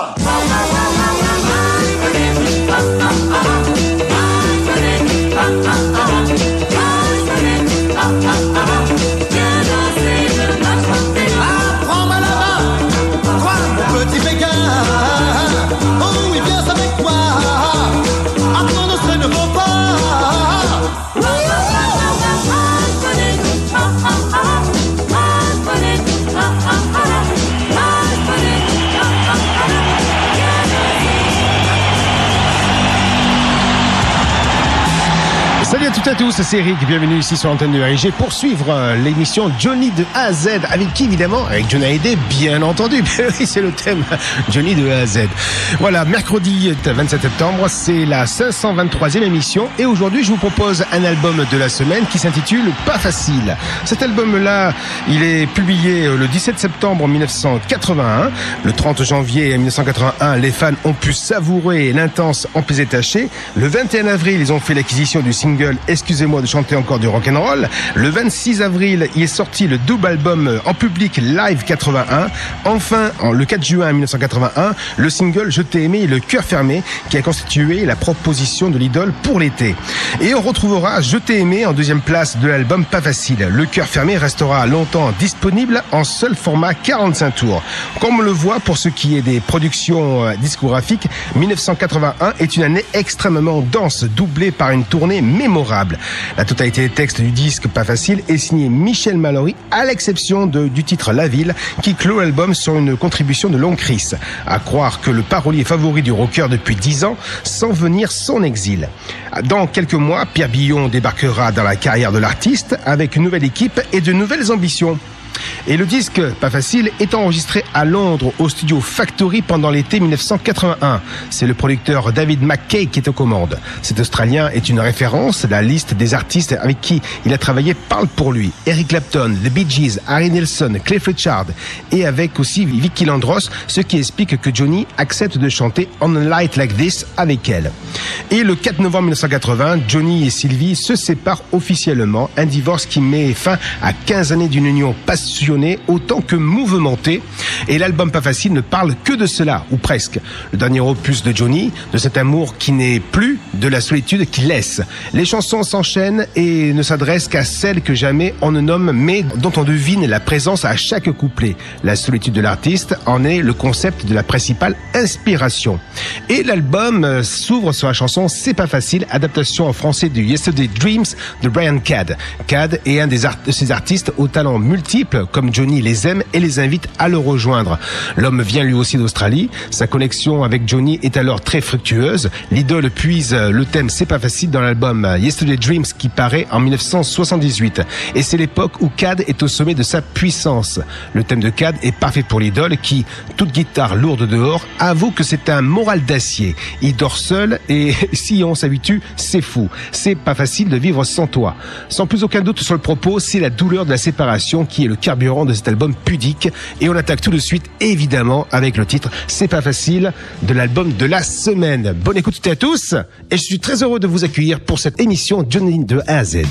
Autour toutes et à tous, c'est Eric, bienvenue ici sur l'antenne de RIG pour suivre euh, l'émission Johnny de A à Z, avec qui évidemment Avec Johnny Hallyday, bien entendu, oui c'est le thème, Johnny de A à Z. Voilà, mercredi 27 septembre, c'est la 523e émission et aujourd'hui je vous propose un album de la semaine qui s'intitule Pas Facile. Cet album-là, il est publié euh, le 17 septembre 1981, le 30 janvier 1981, les fans ont pu savourer l'intense Emplisé Taché, le 21 avril, ils ont fait l'acquisition du single Excusez-moi de chanter encore du rock'n'roll. Le 26 avril, il est sorti le double album en public Live 81. Enfin, en- le 4 juin 1981, le single Je t'ai aimé et le cœur fermé qui a constitué la proposition de l'idole pour l'été. Et on retrouvera Je t'ai aimé en deuxième place de l'album Pas facile. Le cœur fermé restera longtemps disponible en seul format 45 tours. Comme on le voit pour ce qui est des productions euh, discographiques, 1981 est une année extrêmement dense, doublée par une tournée mémorable. La totalité des textes du disque Pas facile est signée Michel Mallory, à l'exception du titre La Ville, qui clôt l'album sur une contribution de Long Chris. À croire que le parolier favori du rocker depuis 10 ans, sans venir son exil. Dans quelques mois, Pierre Billon débarquera dans la carrière de l'artiste avec une nouvelle équipe et de nouvelles ambitions. Et le disque, pas facile, est enregistré à Londres au studio Factory pendant l'été 1981. C'est le producteur David McKay qui est aux commandes. Cet Australien est une référence. La liste des artistes avec qui il a travaillé parle pour lui. Eric Clapton, The Bee Gees, Harry Nilsson, Cliff Richard et avec aussi Vicky Landros, ce qui explique que Johnny accepte de chanter On a Light Like This avec elle. Et le 4 novembre 1980, Johnny et Sylvie se séparent officiellement, un divorce qui met fin à 15 années d'une union passionnée autant que mouvementée. Et l'album Pas Facile ne parle que de cela, ou presque. Le dernier opus de Johnny, de cet amour qui n'est plus, de la solitude qui laisse. Les chansons s'enchaînent et ne s'adressent qu'à celles que jamais on ne nomme, mais dont on devine la présence à chaque couplet. La solitude de l'artiste en est le concept de la principale inspiration. Et l'album euh, s'ouvre sur la chanson C'est pas facile, adaptation en français du Yesterday Dreams de Brian Cad. Cad est un des art- de ces artistes aux talents comme Johnny les aime et les invite à le rejoindre. L'homme vient lui aussi d'Australie. Sa connexion avec Johnny est alors très fructueuse. L'idole puise le thème C'est pas facile dans l'album Yesterday Dreams qui paraît en 1978. Et c'est l'époque où Cad est au sommet de sa puissance. Le thème de Cad est parfait pour l'idole qui, toute guitare lourde dehors, avoue que c'est un moral d'acier. Il dort seul et si on s'habitue, c'est fou. C'est pas facile de vivre sans toi. Sans plus aucun doute sur le propos, c'est la douleur de la séparation qui est le carburant de cet album pudique. Et on attaque tout de suite, évidemment, avec le titre C'est pas facile de l'album de la semaine. Bonne écoute à tous et je suis très heureux de vous accueillir pour cette émission Johnny de A à Z.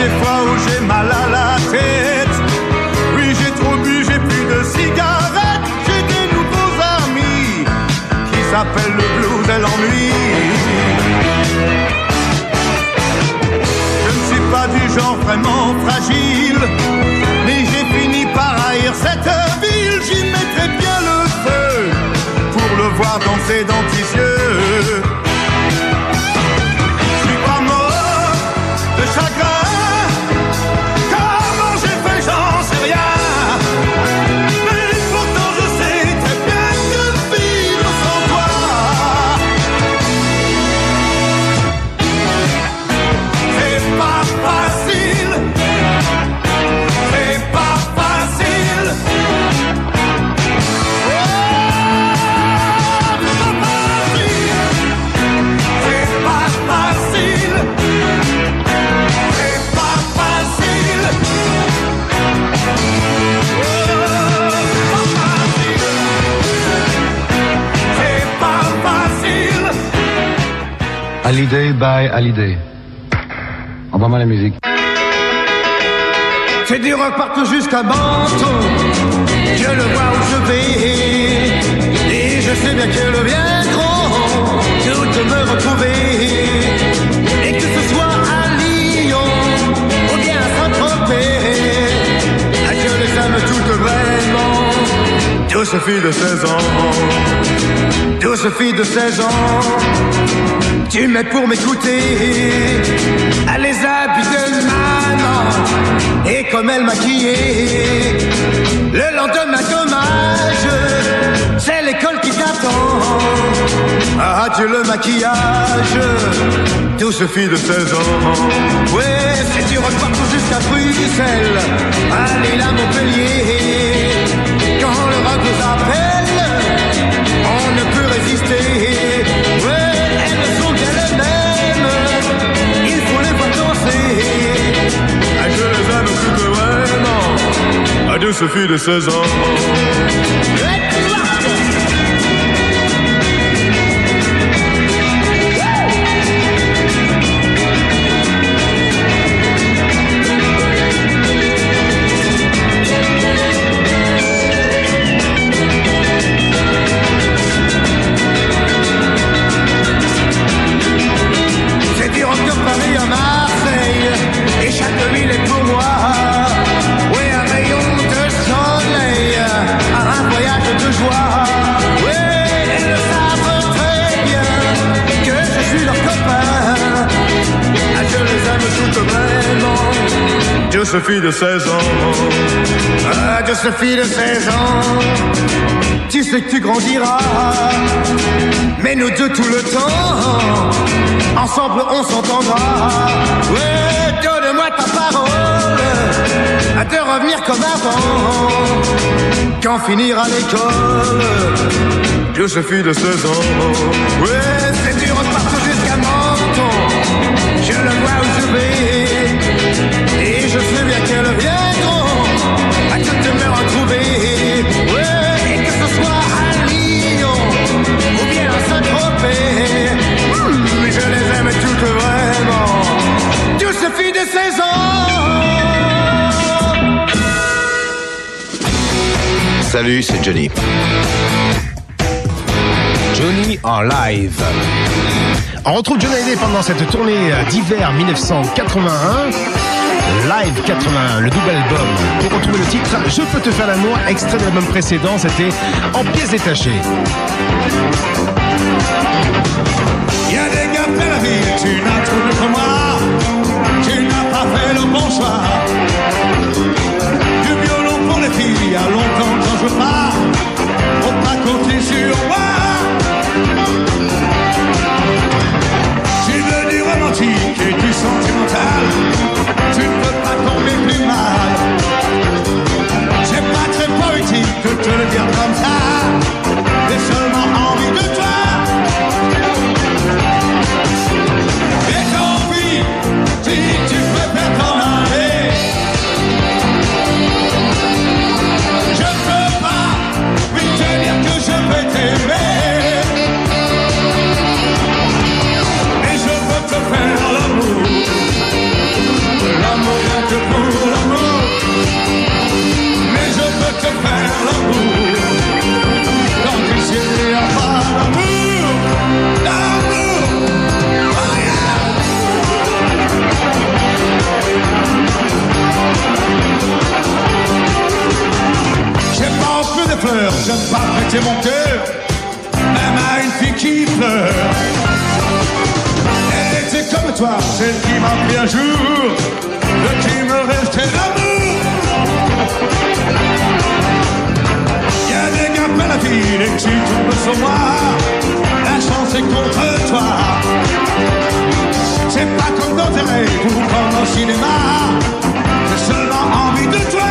des fois où j'ai mal à la tête. Oui, j'ai trop bu, j'ai plus de cigarettes. J'ai des nouveaux amis qui s'appellent le blues et l'ennui. Je ne suis pas du genre vraiment fragile, mais j'ai fini par haïr cette ville. J'y mettrai bien le feu pour le voir danser dans tes yeux. Hallyday by Hallyday. Envoie-moi la musique. C'est du rock partout jusqu'à Menton. Je le vois où je vais. Et je sais bien que viendront toutes me retrouver. Douce fille de 16 ans. Douce fille de 16 ans. Tu m'aides pour m'écouter. À les habits de maman. Et comme elle maquillait. Le lendemain, dommage. C'est l'école qui t'attend. Ah, Dieu, le maquillage. Douce fille de 16 ans. Ouais, c'est du partout jusqu'à Bruxelles. Allez là, Montpellier. Adieu, Sophie de 16 ans. Sophie de 16 ans. Adieu Sophie de 16 ans. Tu sais que tu grandiras. Mais nous deux tout le temps. Ensemble on s'entendra. Ouais, donne-moi ta parole. À te revenir comme avant. Quand finira l'école. Joséphine de 16 ans. Ouais, Salut, c'est Johnny. Johnny en live. On retrouve John Hallyday pendant cette tournée d'hiver 1981. Live 81, le double album. Pour retrouver le titre, Je peux te faire l'amour, extrait de l'album précédent, c'était En pièces détachées. Il y a des gars plein la ville, tu n'as trouvé que moi. Tu n'as pas fait le bon choix. Du violon pour les filles, il Sur moi. Tu veux du romantique et du sentimental. Tu ne peux pas tomber plus mal. C'est pas très poétique de te le dire comme ça. Fleurs, j'aime pas prêter mon cœur, même à une fille qui pleure. Elle était comme toi, celle qui m'a pris un jour, de qui me restait l'amour. Y a des gars plein la ville et tu tombes sur moi, la chance est contre toi. C'est pas comme dans tes rêves ou comme au cinéma, j'ai seulement envie de toi.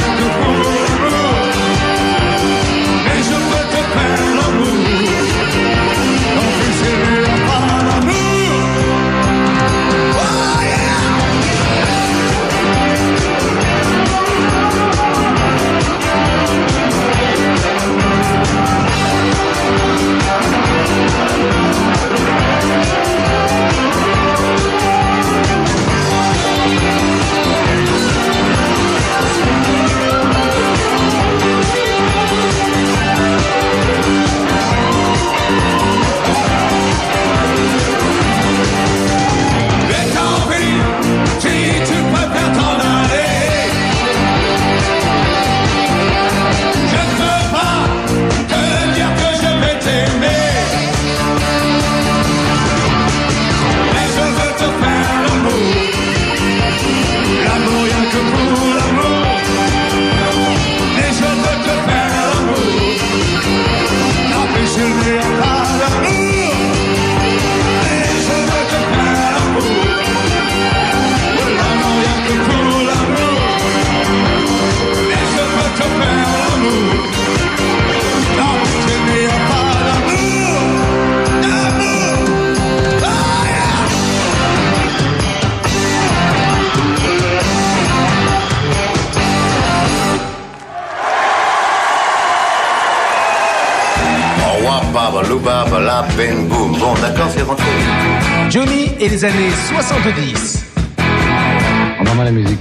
boum. Bon, d'accord, c'est rentré. Johnny et les années 70. Envoie-moi la musique.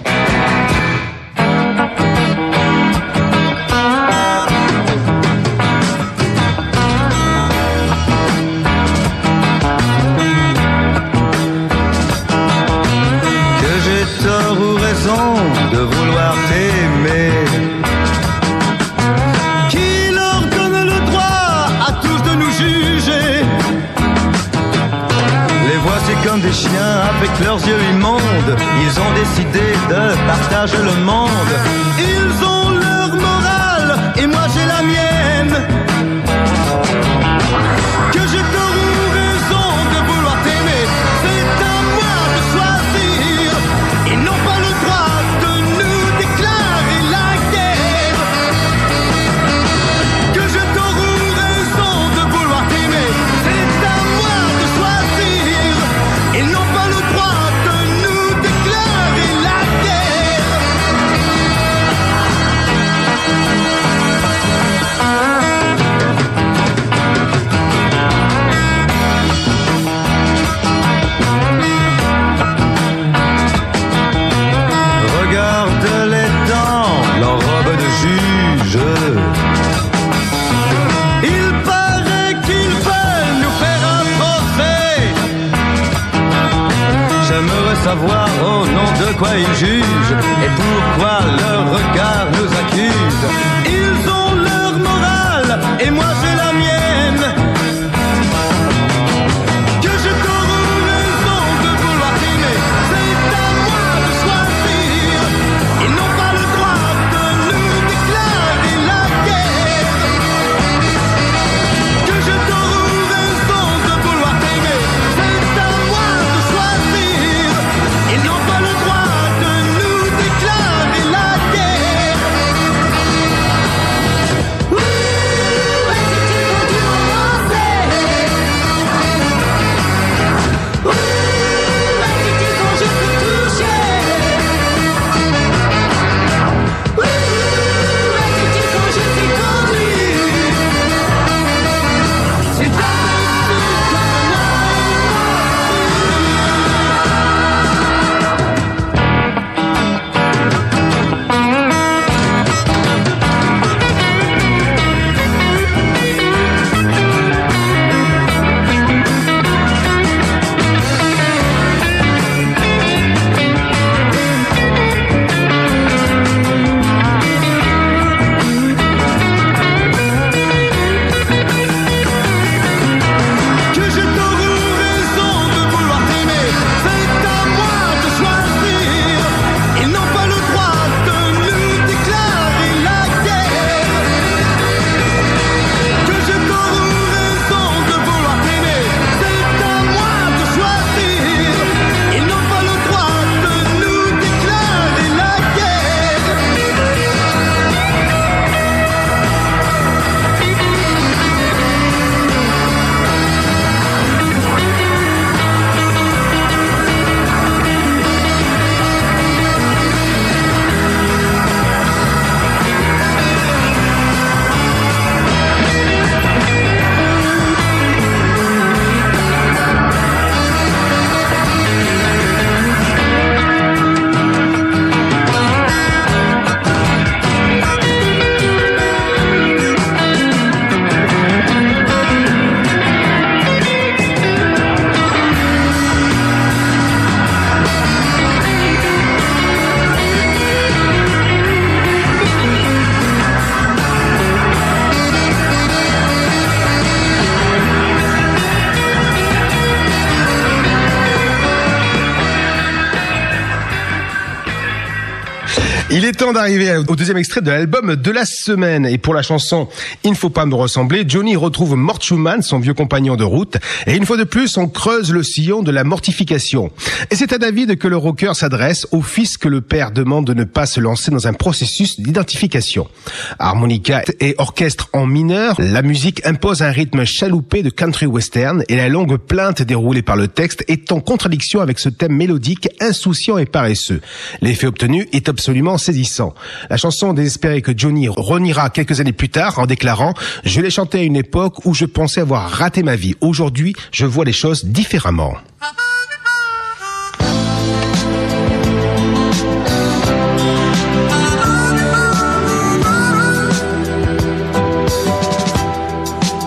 Est temps d'arriver au deuxième extrait de l'album de la semaine. Et pour la chanson Il ne faut pas me ressembler, Johnny retrouve Mort Schumann, son vieux compagnon de route. Et une fois de plus, on creuse le sillon de la mortification. Et c'est à David que le rocker s'adresse, au fils que le père demande de ne pas se lancer dans un processus d'identification. Harmonica et orchestre en mineur, la musique impose un rythme chaloupé de country western et la longue plainte déroulée par le texte est en contradiction avec ce thème mélodique insouciant et paresseux. L'effet obtenu est absolument saisissant. La chanson désespérée que Johnny reniera quelques années plus tard en déclarant « Je l'ai chanté à une époque où je pensais avoir raté ma vie. Aujourd'hui, je vois les choses différemment. »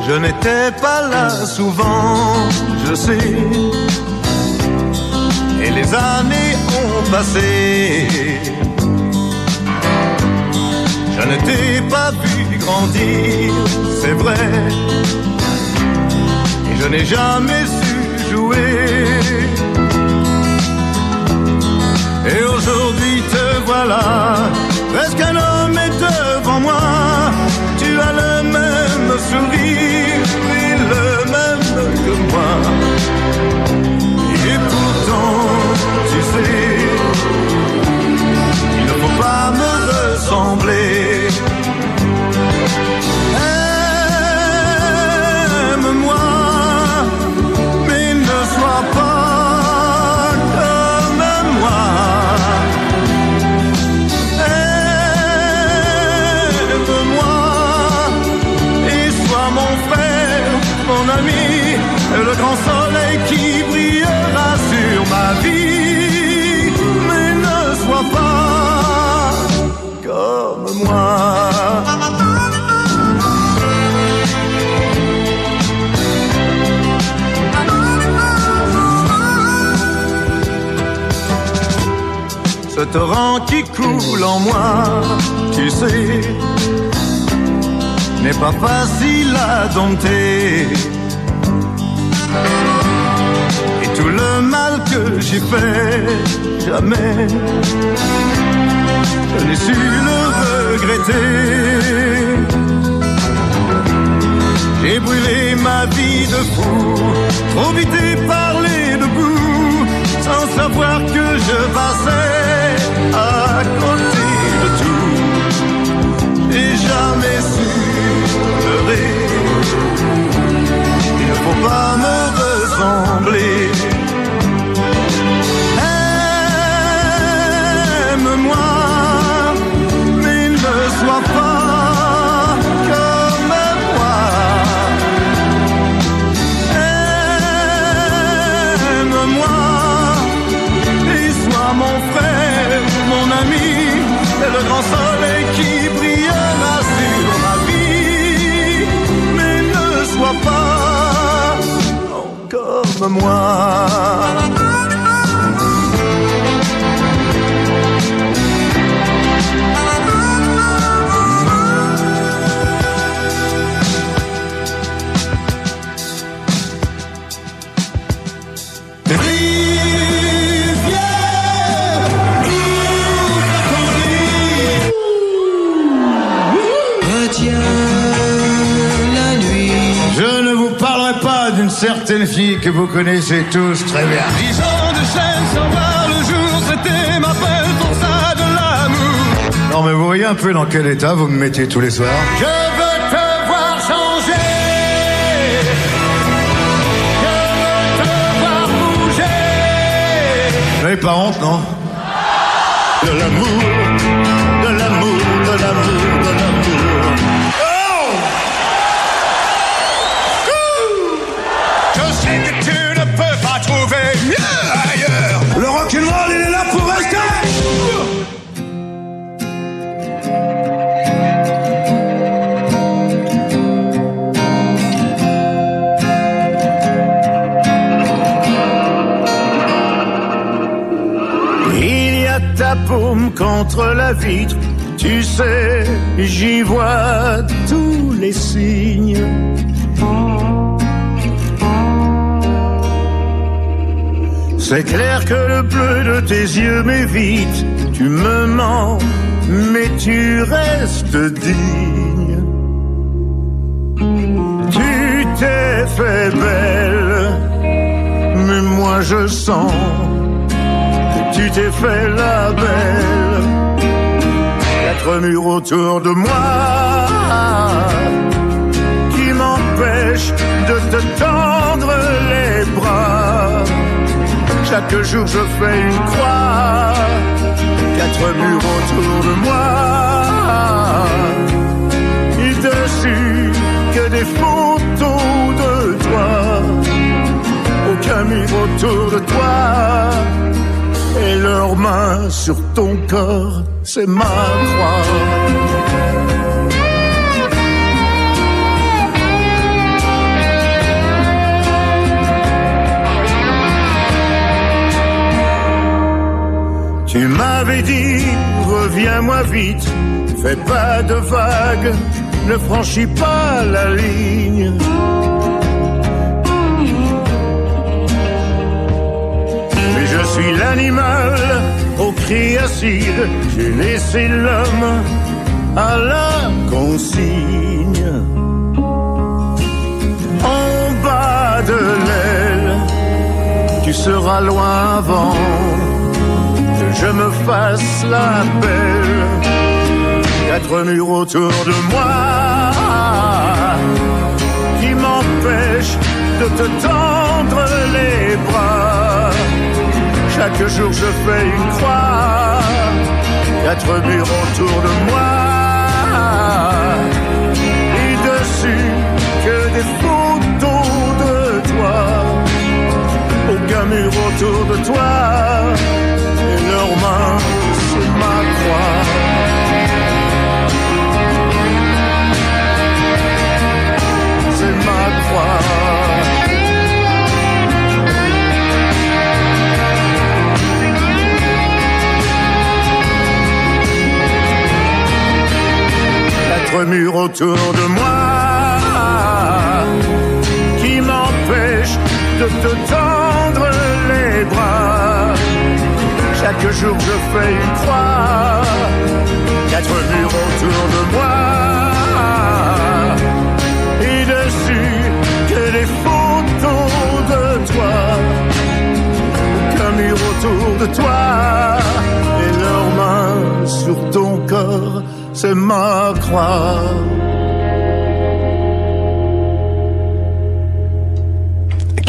Je n'étais pas là souvent, je sais. Et les années ont passé. Je ne t'ai pas vu grandir, c'est vrai. Et je n'ai jamais su jouer. Et aujourd'hui te voilà, presque un homme est devant moi? Tu as le même sourire et le même que moi. Et pourtant, tu sais, il ne faut pas me ressembler. Le grand soleil qui brillera sur ma vie. Mais ne sois pas comme moi. Ce torrent qui coule en moi, tu sais, n'est pas facile à dompter. Et tout le mal que j'ai fait, jamais, je n'ai su le regretter. J'ai brûlé ma vie de fou, trop vite et parlé debout, sans savoir que je passais à côté de tout. J'ai jamais su pleurer, faut pas me ressembler. Moi. Certaine fille que vous connaissez tous très bien. Dix ans de chaîne sans voir le jour, c'était ma belle pour ça de l'amour. Non mais vous voyez un peu dans quel état vous me mettez tous les soirs. Je veux te voir changer. Je veux te voir bouger. Vous n'avez pas honte, non? De l'amour, contre la vitre, tu sais, j'y vois tous les signes. C'est clair que le bleu de tes yeux m'évite, tu me mens, mais tu restes digne. Tu t'es fait belle, mais moi je sens tu t'es fait la belle. Quatre murs autour de moi qui m'empêchent de te tendre les bras. Chaque jour je fais une croix, quatre murs autour de moi. Et dessus que des photos de toi, aucun mur autour de toi et leurs mains sur ton corps, c'est ma croix. Tu m'avais dit, reviens-moi vite, fais pas de vagues, ne franchis pas la ligne. Je suis l'animal au cri acide, j'ai laissé l'homme à la consigne. En bas de l'aile, tu seras loin avant que je me fasse la belle. Quatre murs autour de moi qui m'empêchent de te tendre les bras. Chaque jour je fais une croix, quatre murs autour de moi. Et dessus que des photos de toi. Aucun mur autour de toi. Et leurs mains sur ma croix. Quatre murs autour de moi qui m'empêchent de te tendre les bras. Chaque jour je fais une croix, quatre murs autour de moi. Et dessus que des photos de toi, qu'un mur autour de toi. Corps, c'est ma croix.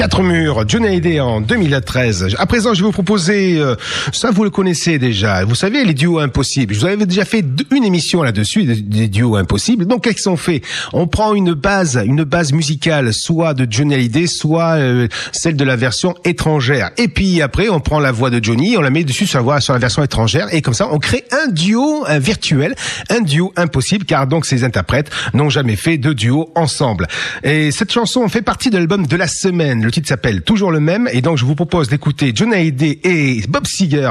Quatre murs, Johnny Hallyday en 2013. À présent, je vais vous proposer, euh, ça vous le connaissez déjà, vous savez les duos impossibles. Je vous avais déjà fait une émission là-dessus, des, duos impossibles. Donc qu'est-ce qu'on fait? On prend une base, une base musicale, soit de Johnny Hallyday, soit euh, celle de la version étrangère. Et puis après, on prend la voix de Johnny, on la met dessus sur la voix sur la version étrangère, et comme ça, on crée un duo un virtuel, un duo impossible, car donc ces interprètes n'ont jamais fait de duo ensemble. Et cette chanson fait partie de l'album de la semaine. Titre s'appelle toujours le même, et donc je vous propose d'écouter Johnny Hallyday et Bob Seger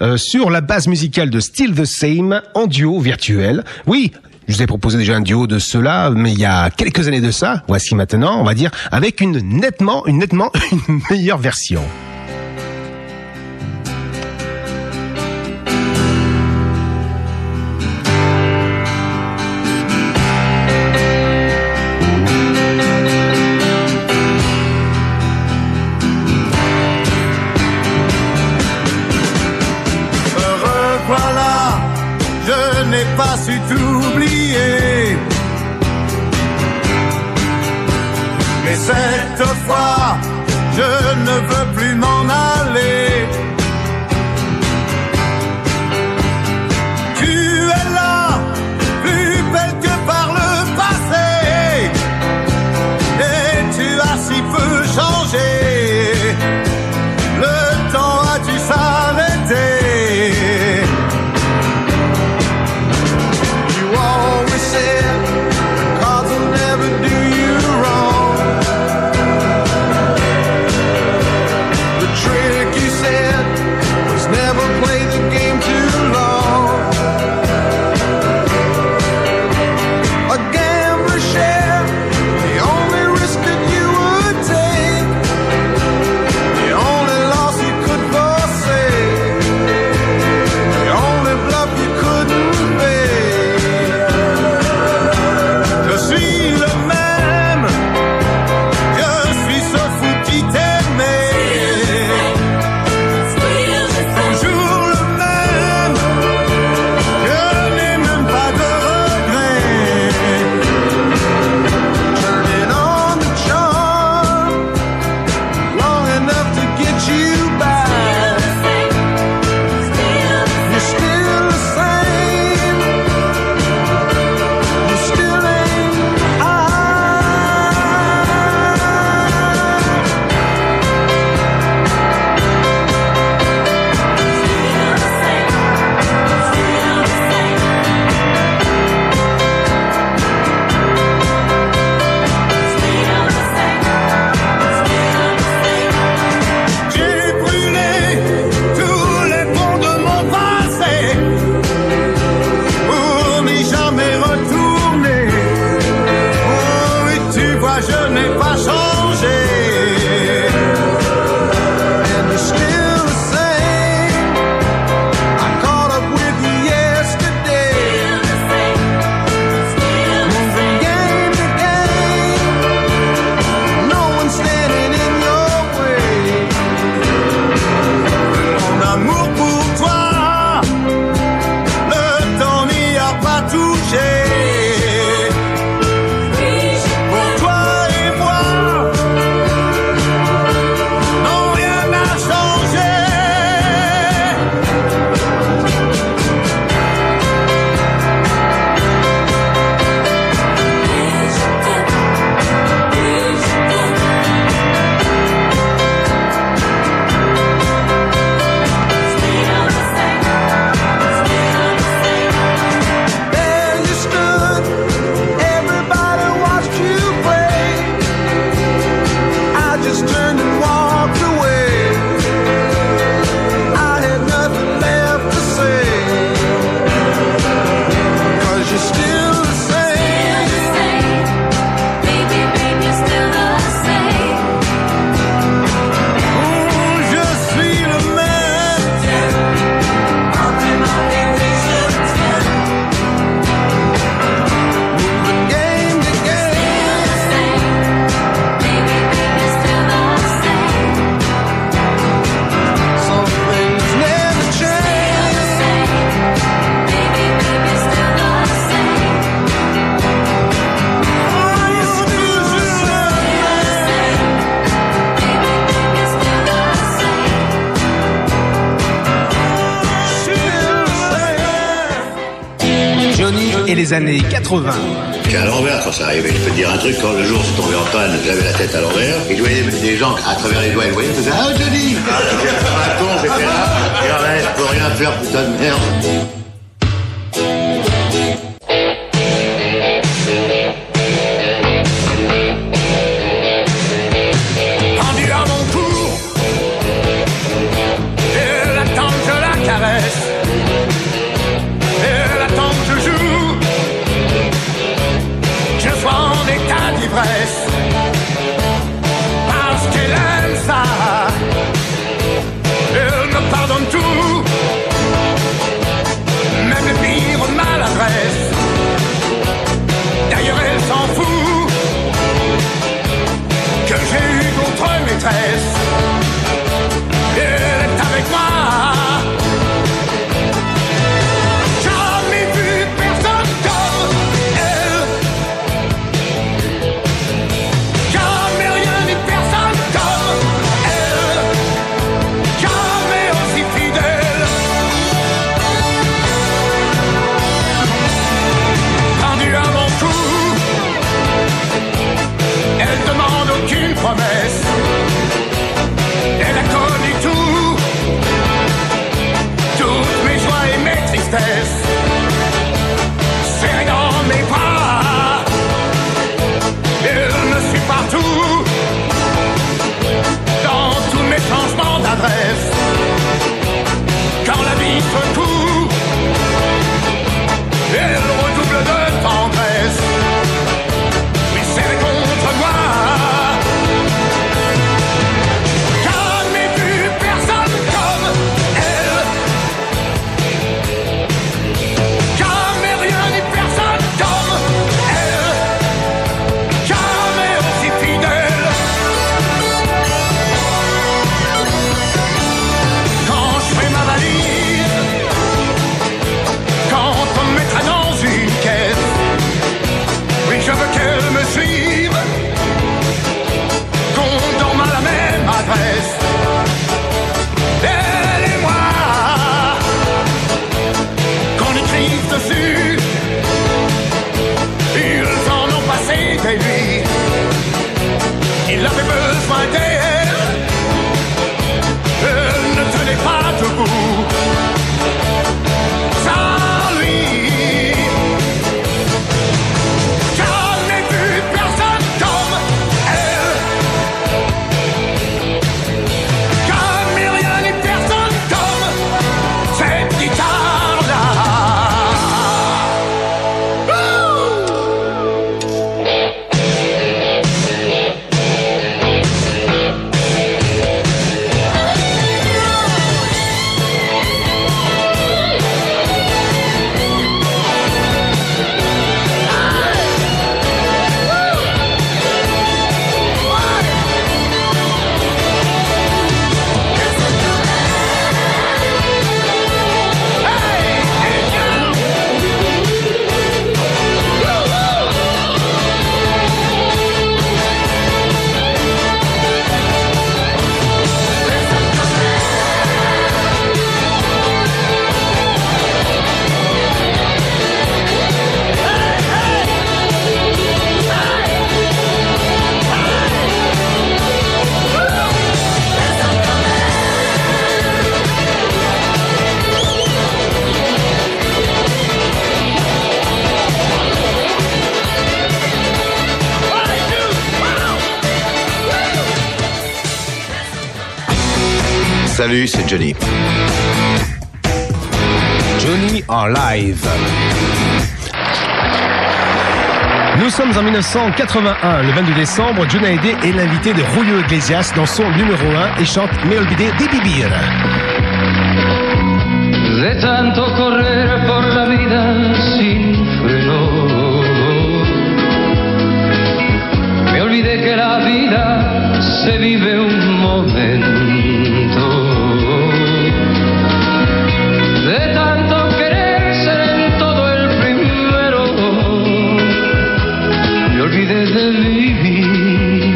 euh, sur la base musicale de Still the Same en duo virtuel. Oui. Je vous ai proposé déjà un duo de cela, mais il y a quelques années de ça. Voici maintenant, on va dire, avec une nettement, une nettement, une meilleure version. des années 80. J'étais à l'envers quand ça arrivait. Je peux te dire un truc, quand le jour se tombé en panne, j'avais la tête à l'envers. Et je voyais des gens à travers les doigts, ils voyaient, ils faisaient Ah, Johnny Ah, j'étais là, et on reste pour rien faire, putain de merde 1981. Le 22 décembre, John Hallyday est l'invité de Julio Iglesias dans son numéro 1 et chante Me olvidé de vivir. La olvidé que la vida se vive un momento. de vivir,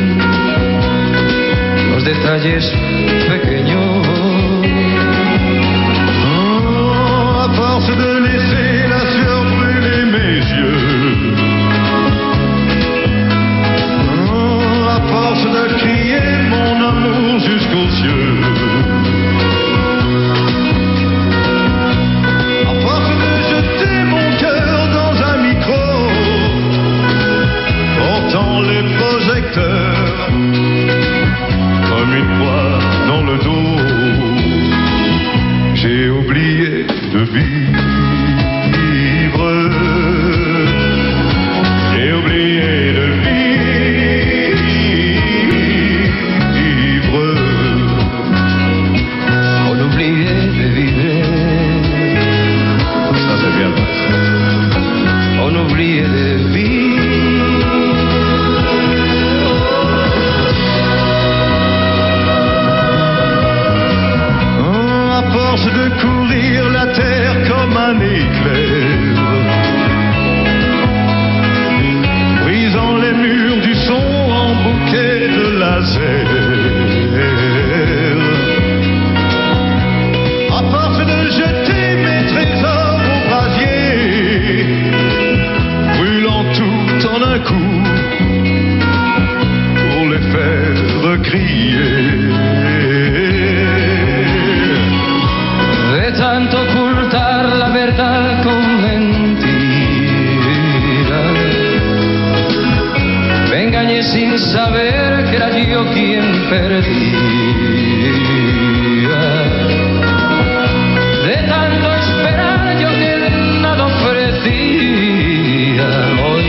los detalles pequeños saber que era yo quien perdía. De tanto esperar yo que nada ofrecía. Hoy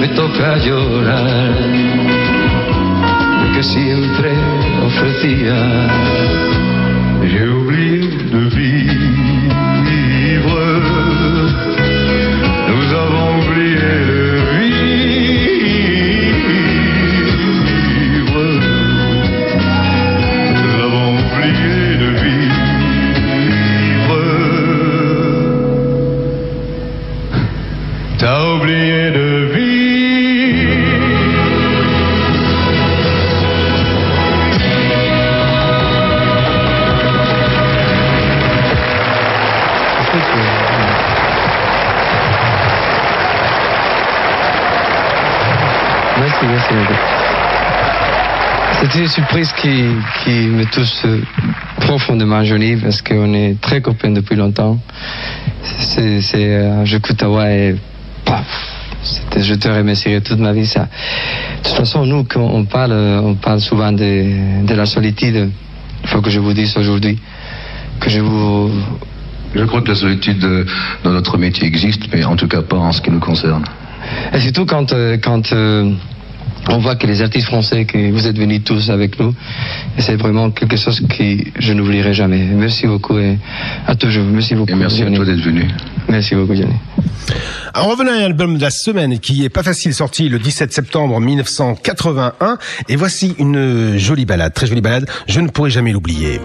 me toca llorar lo que siempre ofrecía. J'ai oublié de. Une surprise qui, qui me touche profondément, Johnny, parce qu'on est très copains depuis longtemps. C'est, c'est, euh, j'écoute Hawa et paf, c'était- je te remercierai toute ma vie. Ça. De toute façon, nous, quand on parle, on parle souvent de, de la solitude. Il faut que je vous dise aujourd'hui que je vous Je crois que la solitude dans notre métier existe, mais en tout cas pas en ce qui nous concerne. Et surtout quand, euh, quand euh, on voit que les artistes français, que vous êtes venus tous avec nous, et c'est vraiment quelque chose que je n'oublierai jamais. Merci beaucoup et à toujours. Merci beaucoup. Et merci à Johnny. toi d'être venu. Merci beaucoup, Johnny. Alors, revenons à l'album de la semaine qui est pas facile sorti le 17 septembre 1981 et voici une jolie balade, très jolie balade, je ne pourrai jamais l'oublier.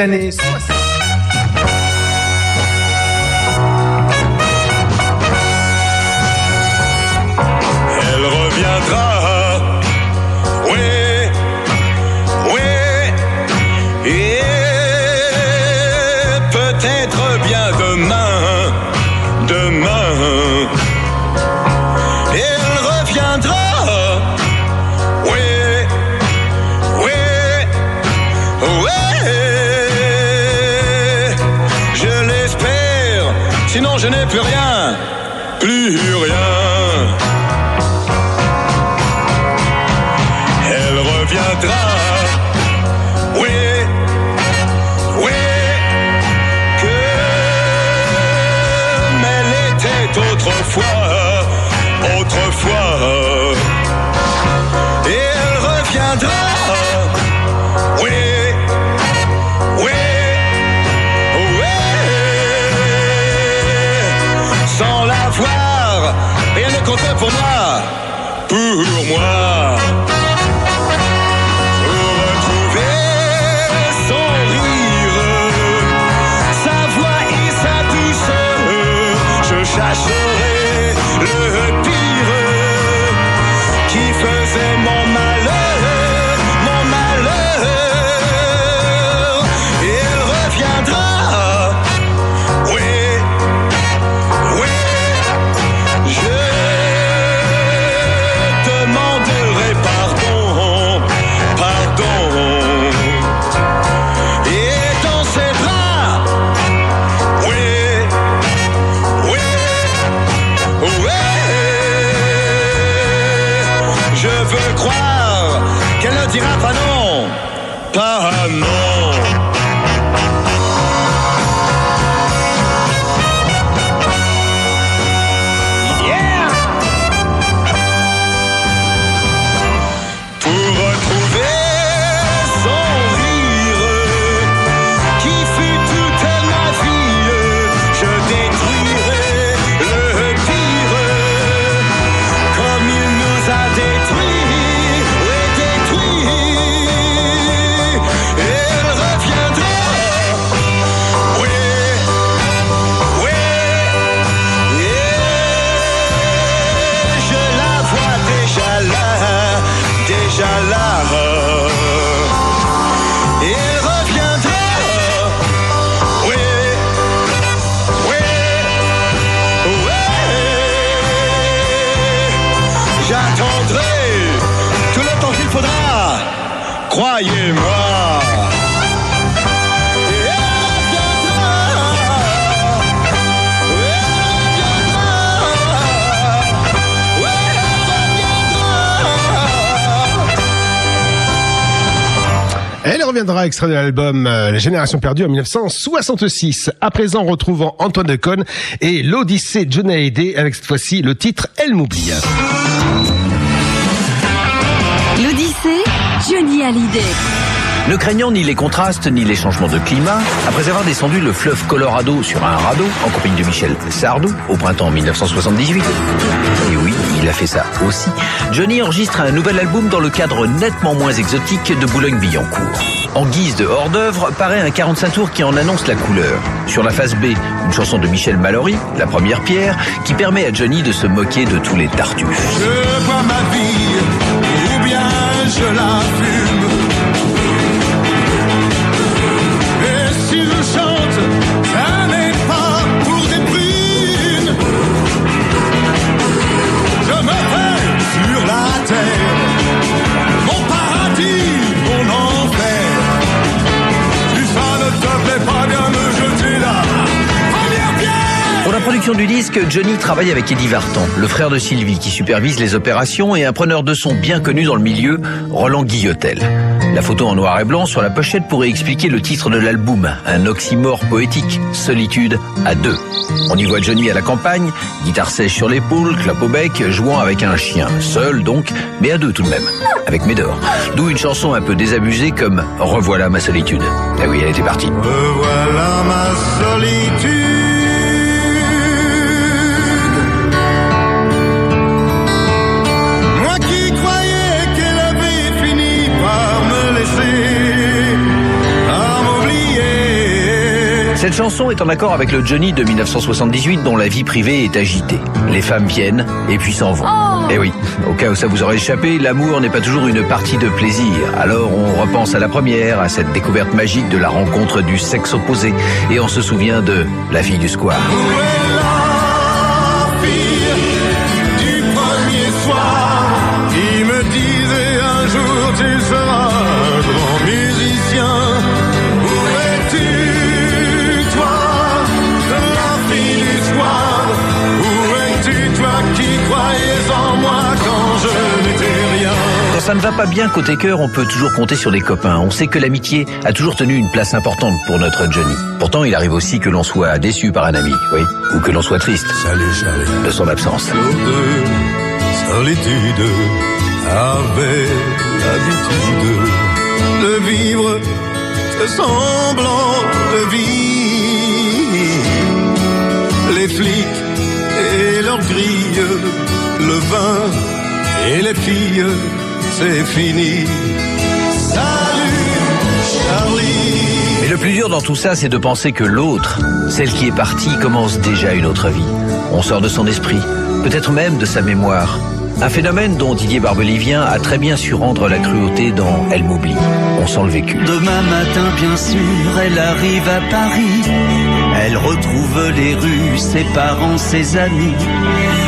Années 60. Elle reviendra extrait de l'album euh, La Génération perdue en 1966. À présent, retrouvant Antoine Decaune et l'Odyssée de Johnny Hallyday avec cette fois-ci le titre Elle m'oublie. L'Odyssée, Johnny Hallyday. Ne craignant ni les contrastes ni les changements de climat, après avoir descendu le fleuve Colorado sur un radeau en compagnie de Michel Sardou au printemps 1978, et oui, il a fait ça aussi, Johnny enregistre un nouvel album dans le cadre nettement moins exotique de Boulogne-Billancourt. En guise de hors-d'œuvre, paraît un 45 tours qui en annonce la couleur. Sur la face B, une chanson de Michel Mallory, La Première Pierre, qui permet à Johnny de se moquer de tous les tartuffes. Je bois ma vie, ou bien je production du disque, Johnny travaille avec Eddie Vartan, le frère de Sylvie, qui supervise les opérations, et un preneur de son bien connu dans le milieu, Roland Guillotel. La photo en noir et blanc sur la pochette pourrait expliquer le titre de l'album, un oxymore poétique, Solitude à deux. On y voit Johnny à la campagne, guitare sèche sur l'épaule, clap au bec, jouant avec un chien, seul donc, mais à deux tout de même, avec Médor. D'où une chanson un peu désabusée comme Revoilà ma solitude. Ah oui, elle était partie. Revoilà ma solitude. Cette chanson est en accord avec le Johnny de 1978 dont la vie privée est agitée. Les femmes viennent et puis s'en vont. Eh oui, au cas où ça vous aurait échappé, l'amour n'est pas toujours une partie de plaisir. Alors on repense à la première, à cette découverte magique de la rencontre du sexe opposé, et on se souvient de la fille du square. Ça ne va pas bien côté cœur, on peut toujours compter sur les copains. On sait que l'amitié a toujours tenu une place importante pour notre Johnny. Pourtant, il arrive aussi que l'on soit déçu par un ami, oui, ou que l'on soit triste de son absence. de solitude avait l'habitude de vivre ce semblant de vie. Les flics et leurs grilles, le vin et les filles, c'est fini. Salut Charlie. Mais le plus dur dans tout ça, c'est de penser que l'autre, celle qui est partie, commence déjà une autre vie. On sort de son esprit, peut-être même de sa mémoire. Un phénomène dont Didier Barbelivien a très bien su rendre la cruauté dans Elle m'oublie. On sent le vécu. Demain matin, bien sûr, elle arrive à Paris. Elle retrouve les rues, ses parents, ses amis.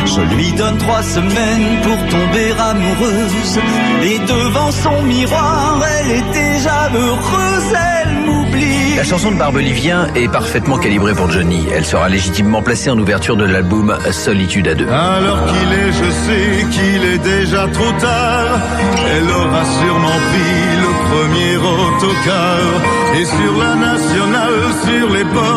Je lui donne trois semaines pour tomber amoureuse. Et devant son miroir, elle est déjà heureuse, elle m'oublie. La chanson de Barbelivien est parfaitement calibrée pour Johnny. Elle sera légitimement placée en ouverture de l'album Solitude à deux. Alors qu'il est, je sais qu'il est déjà trop tard. Elle aura sûrement pris le premier autocar. Et sur la nationale, sur les bords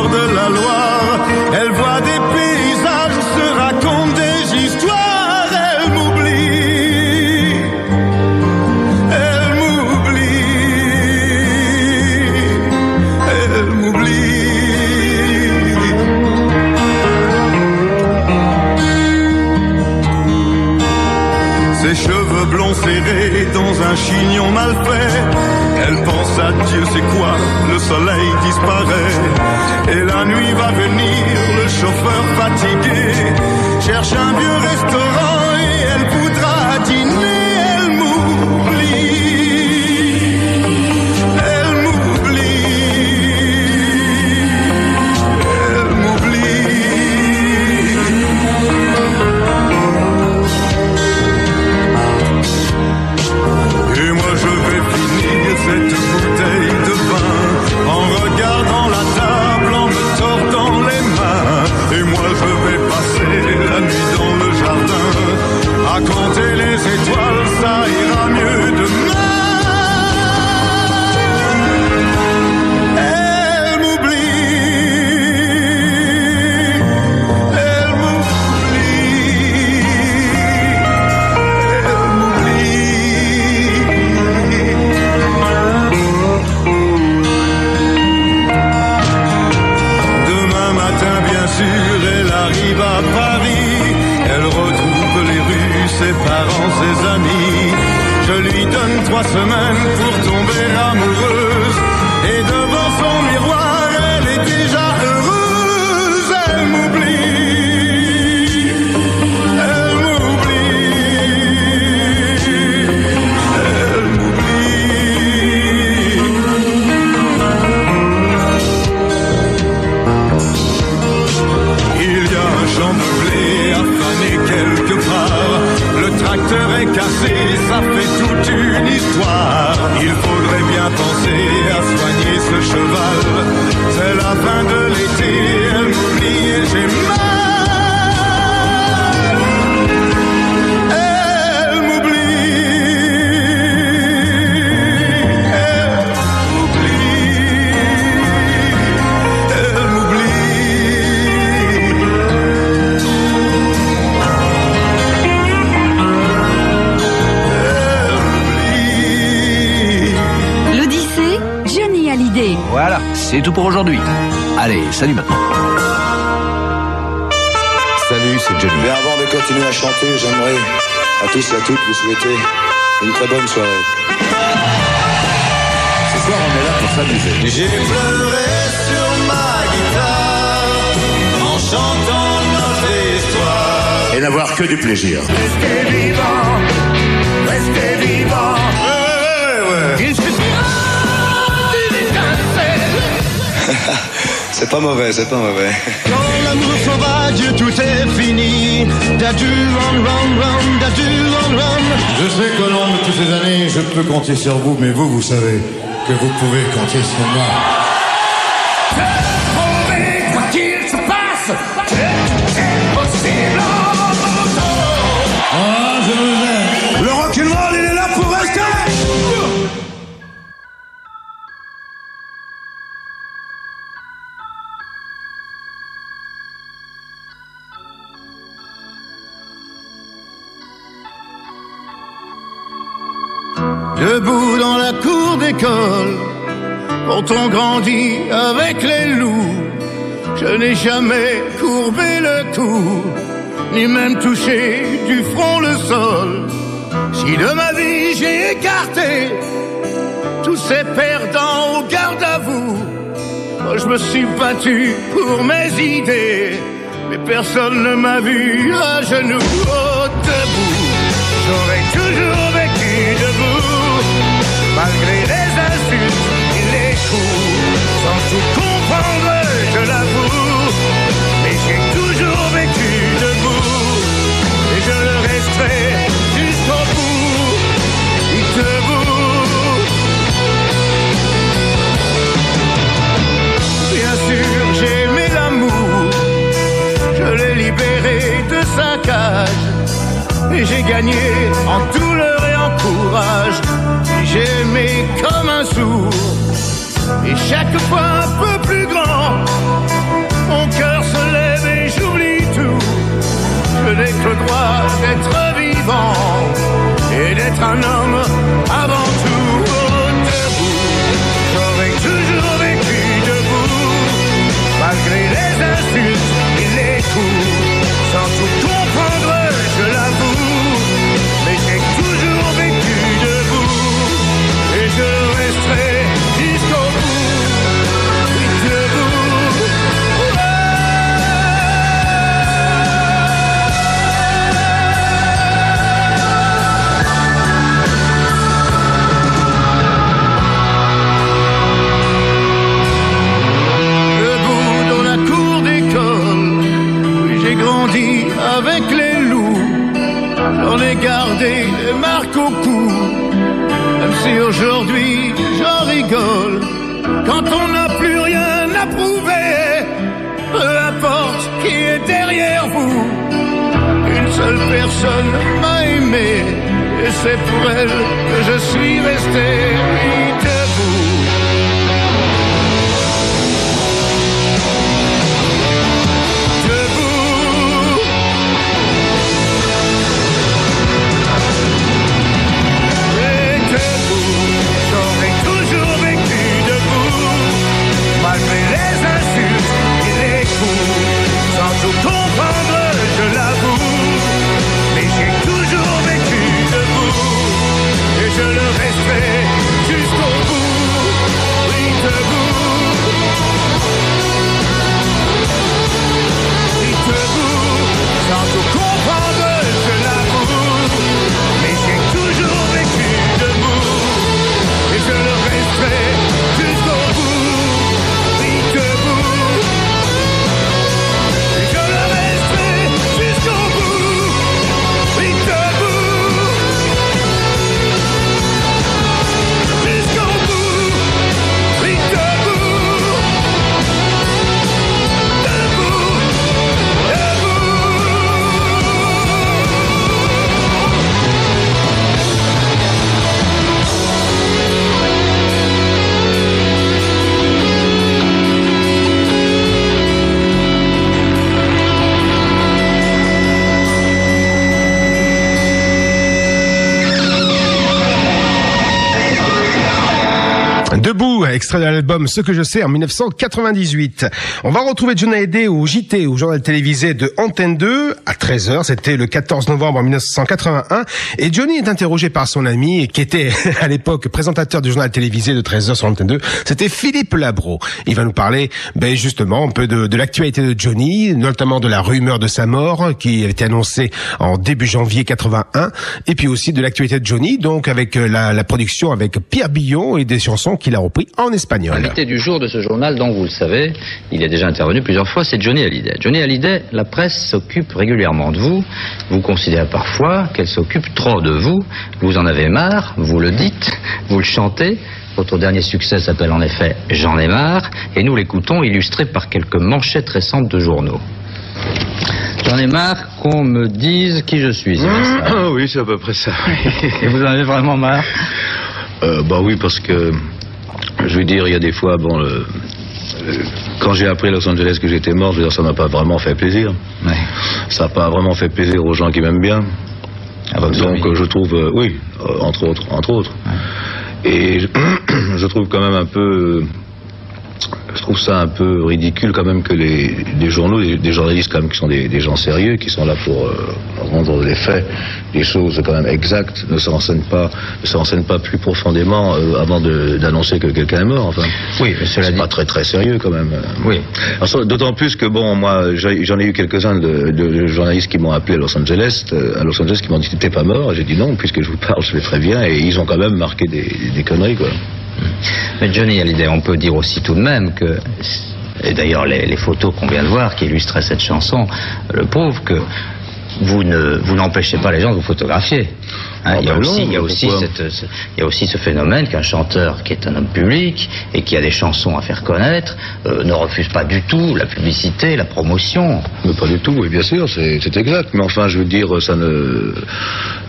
soleil disparaît. Et la nuit va venir, le chauffeur fatigué cherche un vieux restaurant très bonne soirée. Ce soir, on est là pour s'amuser. J'ai pleuré sur ma guitare en chantant notre histoire. Et n'avoir que du plaisir. Restez vivant, restez vivant. C'est pas mauvais, c'est pas mauvais. Quand l'amour sauvage, tout est fini. Dadu, run, run, run, dadu, run, run. Je sais long de toutes ces années, je peux compter sur vous, mais vous, vous savez que vous pouvez compter sur moi. Qu'il se passe, quand on grandit avec les loups, je n'ai jamais courbé le cou, ni même touché du front le sol. Si de ma vie j'ai écarté tous ces perdants au garde à vous, moi je me suis battu pour mes idées, mais personne ne m'a vu à genoux, oh, debout. J'aurais toujours vécu debout, malgré les sans tout comprendre, je l'avoue. Mais j'ai toujours vécu debout, et je le resterai jusqu'au bout, debout. Bien sûr, j'ai aimé l'amour, je l'ai libéré de sa cage. Et j'ai gagné en douleur et en courage. J'ai aimé comme un sourd. Et chaque fois un peu plus grand, mon cœur se lève et j'oublie tout. Je n'ai que le droit d'être vivant et d'être un homme avant tout. J'en ai gardé des marques au cou. Même si aujourd'hui j'en rigole. Quand on n'a plus rien à prouver, peu importe qui est derrière vous. Une seule personne m'a aimé, et c'est pour elle que je suis resté je Debout, extrait de l'album Ce que je sais en 1998. On va retrouver Johnny Hallyday au JT, au journal télévisé de Antenne 2 à 13h. C'était le 14 novembre 1981. Et Johnny est interrogé par son ami qui était à l'époque présentateur du journal télévisé de 13h sur Antenne 2. C'était Philippe Labro. Il va nous parler ben, justement un peu de, de l'actualité de Johnny, notamment de la rumeur de sa mort qui a été annoncée en début janvier 81. Et puis aussi de l'actualité de Johnny, donc avec euh, la, la production avec Pierre Billon et des chansons qu'il a repris en espagnol. L'invité du jour de ce journal, dont vous le savez, il est déjà intervenu plusieurs fois, c'est Johnny Hallyday. Johnny Hallyday, la presse s'occupe régulièrement de vous. Vous considérez parfois qu'elle s'occupe trop de vous. Vous en avez marre, vous le dites, vous le chantez. Votre dernier succès s'appelle en effet J'en ai marre, et nous l'écoutons illustré par quelques manchettes récentes de journaux. J'en ai marre qu'on me dise qui je suis. Ah oui, c'est à peu près ça. Et vous en avez vraiment marre? Euh, bah oui, parce que je veux dire, il y a des fois, bon, le- quand j'ai appris à Los Angeles que j'étais mort, je veux dire, ça m'a pas vraiment fait plaisir. Ça n'a pas vraiment fait plaisir aux gens qui m'aiment bien. Donc je trouve, euh, oui, euh, entre autres, entre autres. Et je, je trouve quand même un peu, je trouve ça un peu ridicule quand même que les, des journaux, des, journalistes quand même qui sont des, des gens sérieux, qui sont là pour euh, rendre les faits, les choses quand même exactes, ne se renseignent pas, ne se renseignent pas plus profondément euh, avant d'annoncer que quelqu'un est mort. Enfin, oui, c'est pas très très sérieux quand même. Oui. D'autant plus que bon, moi, j'en ai eu quelques-uns de, de journalistes qui m'ont appelé à Los Angeles, euh, à Los Angeles, qui m'ont dit t'es pas mort? J'ai dit non, puisque je vous parle, je vais très bien. Et ils ont quand même marqué des, des conneries, quoi. Mais Johnny Hallyday, on peut dire aussi tout de même que, et d'ailleurs les, les photos qu'on vient de voir qui illustraient cette chanson le prouvent que vous ne vous n'empêchez pas les gens de vous photographier. Hein, il, y a ben non, aussi, il, y a aussi cette- ce, il y a aussi ce phénomène qu'un chanteur qui est un homme public et qui a des chansons à faire connaître euh, ne refuse pas du tout la publicité, la promotion. Mais pas du tout, oui, bien sûr, c'est exact. Mais enfin, je veux dire, ça ne.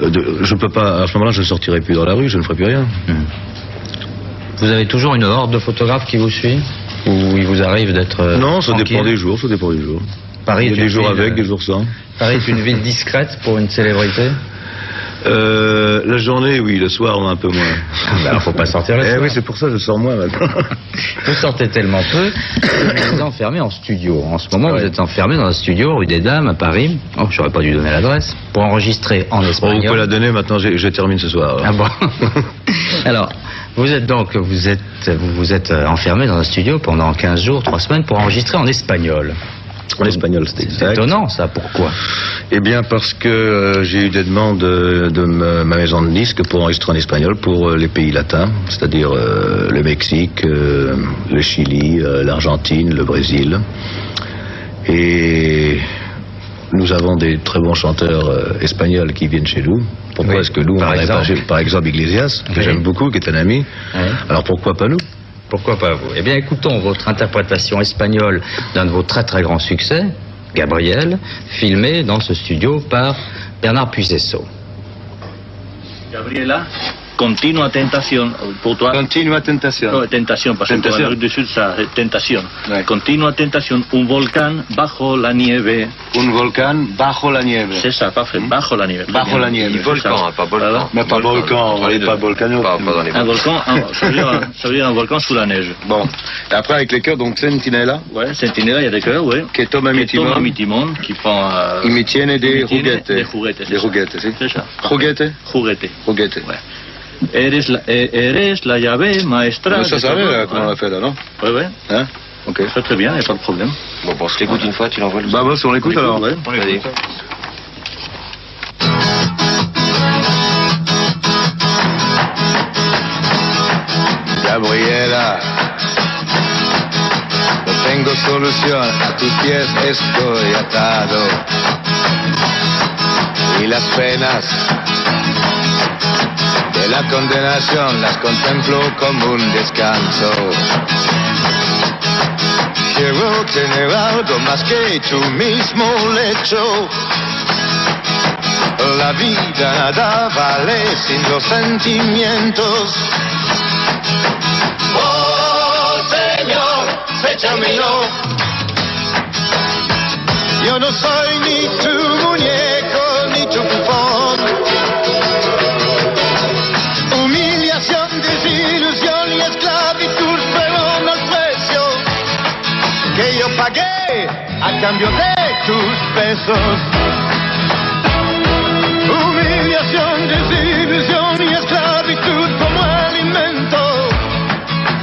de- je peux pas. À ce moment-là, je ne sortirai plus dans la rue, je ne ferai plus rien. Vous avez toujours une horde de photographes qui vous suit Ou il vous arrive d'être euh, non, ça tranquille dépend des jours, ça dépend des jours. Paris Il y est a des jours ville, avec, euh, des jours sans. Paris est une ville discrète pour une célébrité Euh, la journée, oui, le soir, on a un peu moins. Bah alors, faut pas sortir le eh soir. oui, c'est pour ça que je sors moins maintenant. Vous sortez tellement peu que vous êtes enfermé en studio. En ce moment, vous êtes enfermé dans un studio rue des Dames à Paris. Oh, j'aurais pas dû donner l'adresse. Pour enregistrer en Bon, vous espagnol. pouvez la donner maintenant, je termine ce soir. Ah bon Alors, vous êtes donc, vous êtes, vous, vous êtes euh, enfermé dans un studio pendant 15 jours, 3 semaines pour enregistrer en espagnol. En espagnol, c'est exact. étonnant, ça. Pourquoi? Eh bien, parce que euh, j'ai eu des demandes de, de ma ma maison de disques pour enregistrer en espagnol pour euh, les pays latins, c'est-à-dire euh, le Mexique, le Chili, l'Argentine, le Brésil. Et nous avons des très bons chanteurs euh, espagnols qui viennent chez nous. Pourquoi Oui, est-ce que nous, par pas exemple. chez- par exemple Iglesias, que Oui. j'aime beaucoup, qui est un ami. Alors pourquoi pas nous? Pourquoi pas vous? Eh bien, écoutons votre interprétation espagnole d'un de vos très très grands succès, Gabriel, filmé dans ce studio par Bernard Puisesso. Gabriela, continua tentación. Toi. Continua tentación. No, tentación, Tentación. eh, tentación. Continua tentación, un volcán bajo la nieve. Un volcán bajo la nieve. C'est ça, parfait, bajo la nieve. Bajo la nieve. Volcan, pas volcan. Mais pas n'est pas volcano. Pas, dans les Un volcan, un- ça, veut dire, un- ça veut dire un volcan sous la neige. Bon. Et après, avec les cœurs, donc Sentinella. Ouais, Sentinella, il y a des. Que toma mi toma mi qui prend. euh, Y mi tiene de mi tiene juguete. De juguete. De juguete, sí. C'est ça. Juguete. Juguete. Juguete. Eres la, eh, eres la llave maestra. Ça savait, là, comment on l'a fait, là, non Ouais, ouais. Hein Ok. Très très bien, il n'y a pas de problème. Bon, bon, je l'écoute une fois, tu l'envoies le Bah, bon, si on l'écoute alors. Ouais, on l'écoute. Gabriela, no tengo solución, a tus pies estoy atado. Y las penas de la condenación las contemplo como un descanso. Quiero tener algo más que tu mismo lecho. La vida nada vale sin los sentimientos. Oh Señor, échamelo. Yo no soy ni tu muñeco a cambio de tus besos. Humillación, desilusión y esclavitud como alimento.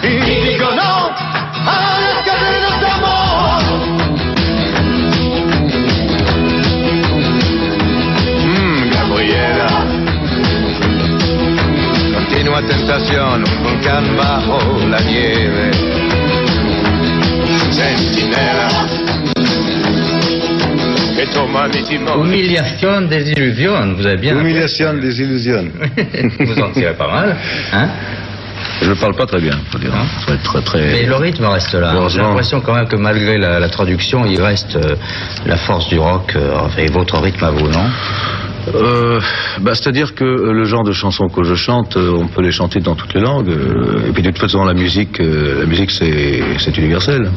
Y digo no a las cadenas de amor. Mm, Gabriela. Continua tentación, un volcán bajo la nieve. Humiliation, désillusion, vous avez bien. Humiliation, désillusion. vous en tirez pas mal, hein Je ne parle pas très bien, faut dire. Très, très, très... Mais le rythme reste là. J'ai l'impression quand même que malgré la, la traduction, il reste euh, la force du rock euh, et votre rythme à vous, non? Euh, bah, C'est-à-dire que euh, le genre de chansons que je chante, euh, on peut les chanter dans toutes les langues. euh, et puis de toute façon, la musique, euh, la musique c'est universel.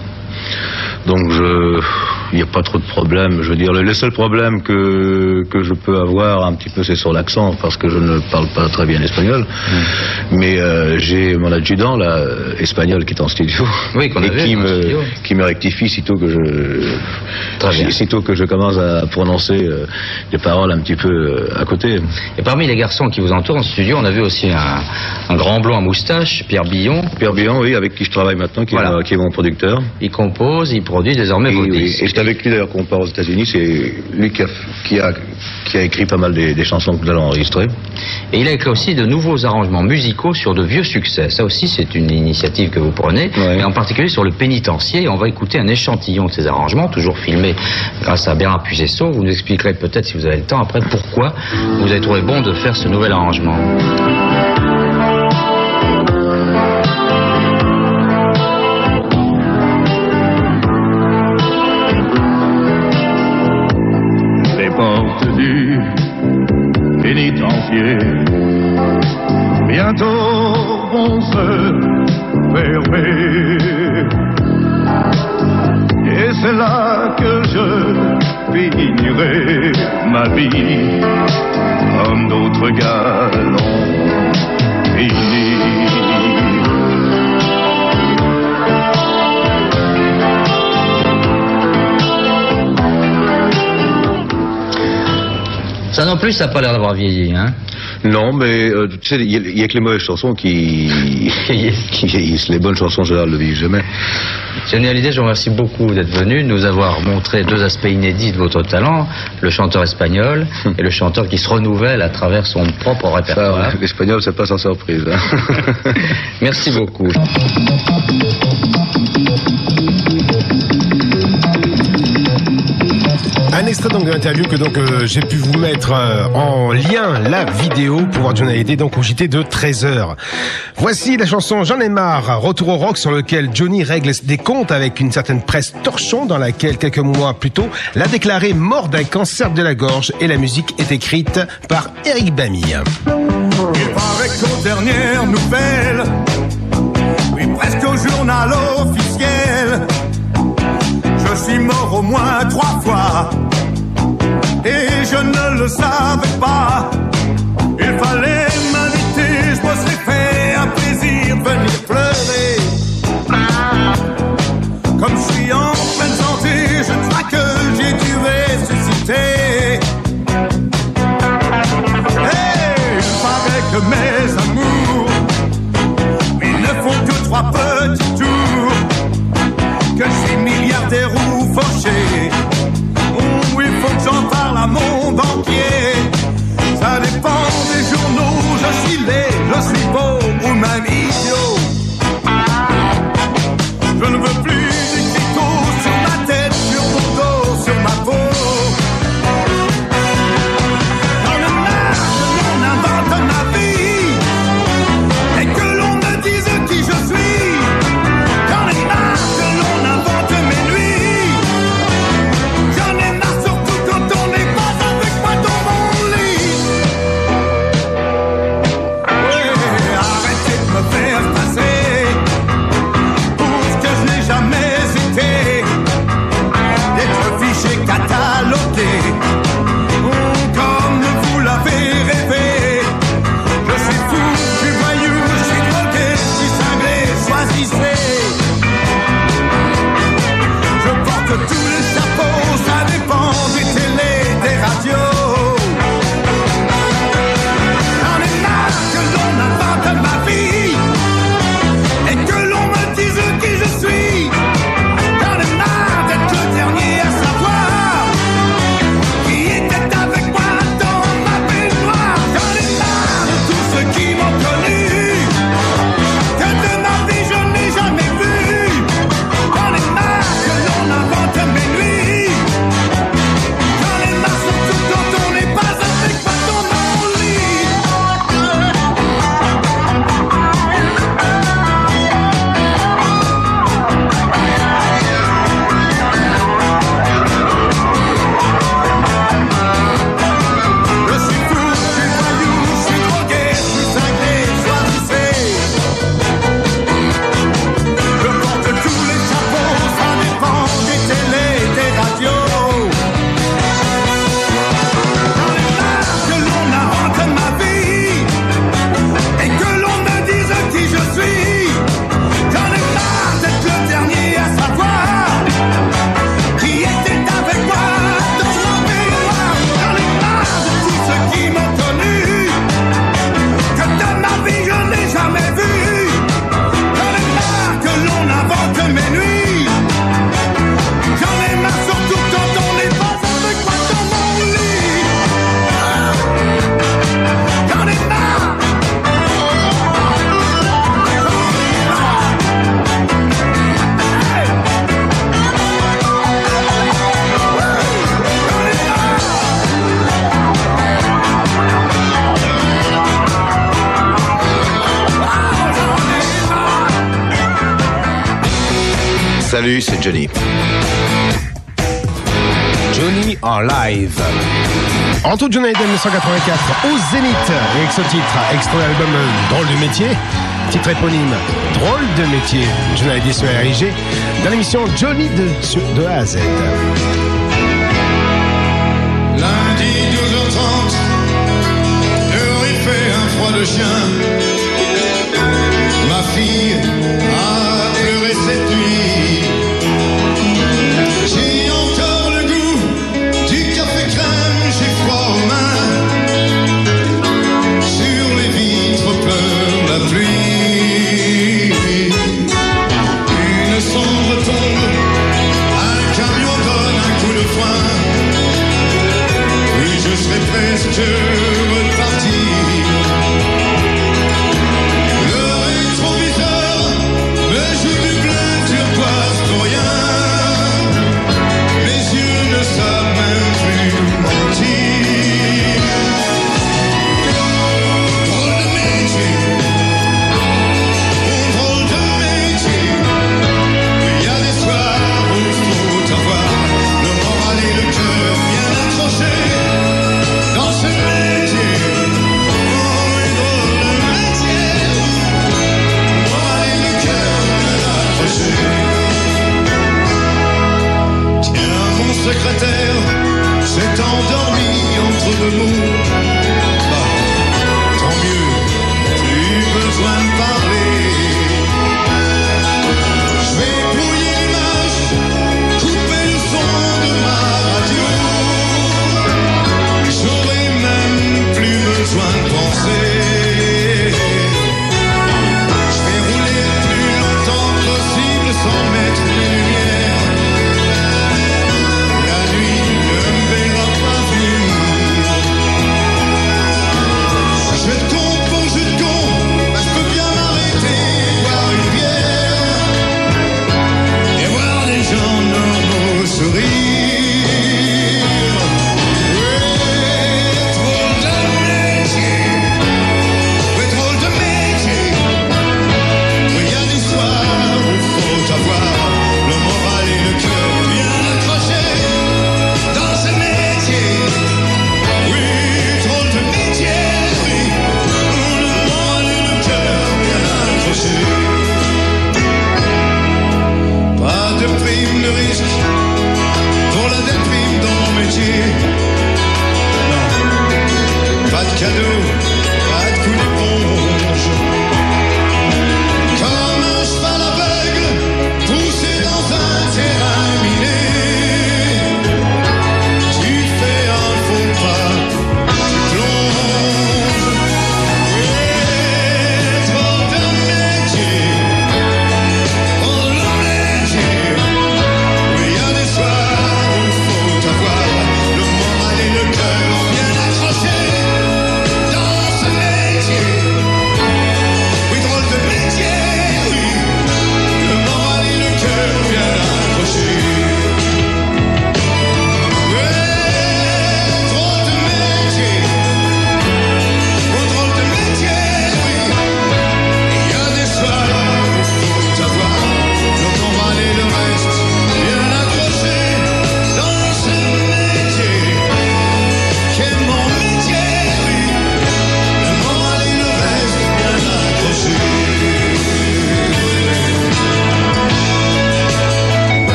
Donc je, il n'y a pas trop de problèmes. Je veux dire, le, seul problème que que je peux avoir un petit peu, c'est sur l'accent, parce que je ne parle pas très bien espagnol. Mais euh, j'ai mon adjudant là, espagnol, qui est en studio, Oui, qu'on a et vu, qui me studio. qui me rectifie sitôt que je sitôt que je commence à prononcer euh, des paroles un petit peu euh, à côté. Et parmi les garçons qui vous entourent en studio, on a vu aussi un, un grand blond à moustache, Pierre Billon. Pierre Billon, oui, avec qui je travaille maintenant, qui, Voilà. est, qui est mon producteur. Il compose, il produit désormais Et, vos oui, disques. C'est avec lui d'ailleurs qu'on part aux États-Unis. C'est lui qui a, qui, a, qui a écrit pas mal des, des chansons que nous allons enregistrer. Et il a écrit aussi de nouveaux arrangements musicaux sur de vieux succès. Ça aussi, c'est une initiative que vous prenez, et en particulier sur le pénitencier. On va écouter un échantillon de ces arrangements, toujours filmé grâce à Bernard Puisesso. Vous nous expliquerez peut-être, si vous avez le temps, après, pourquoi vous avez trouvé bon de faire ce nouvel arrangement. Et c'est là que je finirai ma vie. Comme d'autres gars l'ont fini. Ça non plus, ça n'a pas l'air d'avoir vieilli, hein Non, mais euh, tu sais, il y, y a que les mauvaises chansons qui, qui vieillissent. Les bonnes chansons, en général, ne vieillissent jamais. Johnny Hallyday, je vous remercie beaucoup d'être venu, de nous avoir montré deux aspects inédits de votre talent, le chanteur espagnol et le chanteur qui se renouvelle à travers son propre répertoire. L'espagnol, c'est pas sans surprise. hein. Merci beaucoup. Un extrait donc de l'interview que donc euh, j'ai pu vous mettre euh, en lien la vidéo pour voir Johnny Hallyday donc au JT de 13h. Voici la chanson J'en ai marre, retour au rock sur lequel Johnny règle des comptes avec une certaine presse torchon dans laquelle quelques mois plus tôt l'a déclaré mort d'un cancer de la gorge et la musique est écrite par Eric nouvelles, oui presque au journal officiel, suis mort au moins trois fois et je ne le savais pas. Il fallait m'inviter, je me serais fait un plaisir venir pleurer. Comme je suis en Salut, c'est Johnny. Johnny en live. Anto John Hayden 1984 au Zénith avec ce titre, extrait album euh, Drôle de métier, titre éponyme Drôle de métier, Johnny Hayden sur RIG, dans l'émission Johnny de, de A à Z. Lundi 12h30, il fait un froid de chien. ghostly face too. endormi entre deux mots. can do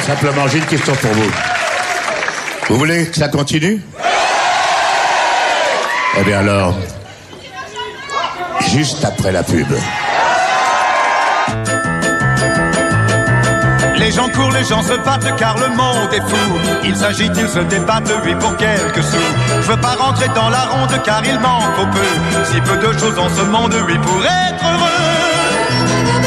simplement, j'ai une question pour vous. Vous voulez que ça continue? Eh bien alors, juste après la pub. Les gens courent, les gens se battent car le monde est fou. Ils s'agitent, ils se débattent, oui pour quelques sous. Je veux pas rentrer dans la ronde car il manque au peu. Si peu de choses en ce monde, oui pour être heureux.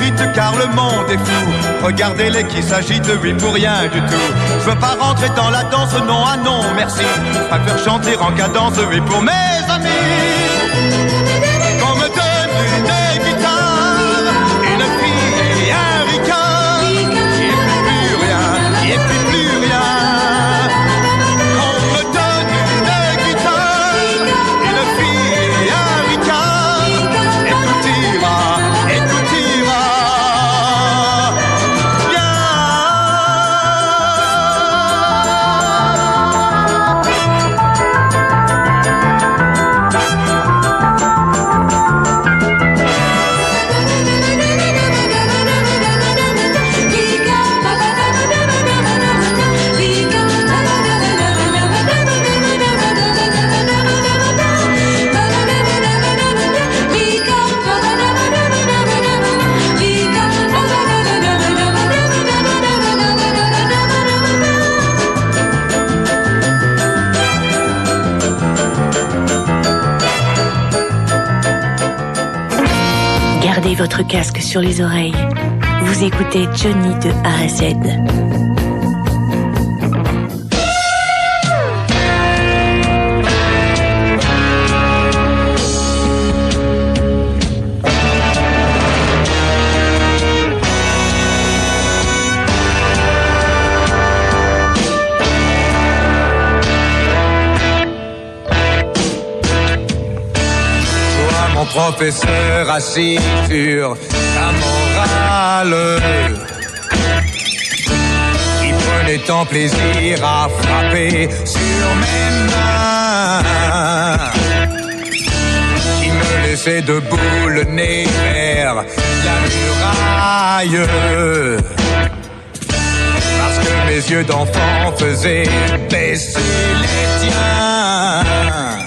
Vite car le monde est fou. Regardez-les qui s'agitent, oui, pour rien du tout. Je veux pas rentrer dans la danse, non, ah non, merci. Pas faire chanter en cadence, oui, pour mes amis. Votre casque sur les oreilles. Vous écoutez Johnny de A. professeur assis sur ta morale, qui prenait tant plaisir à frapper sur mes mains, qui me laissait debout le nez vers la muraille. Parce que mes yeux d'enfant faisaient baisser les tiens.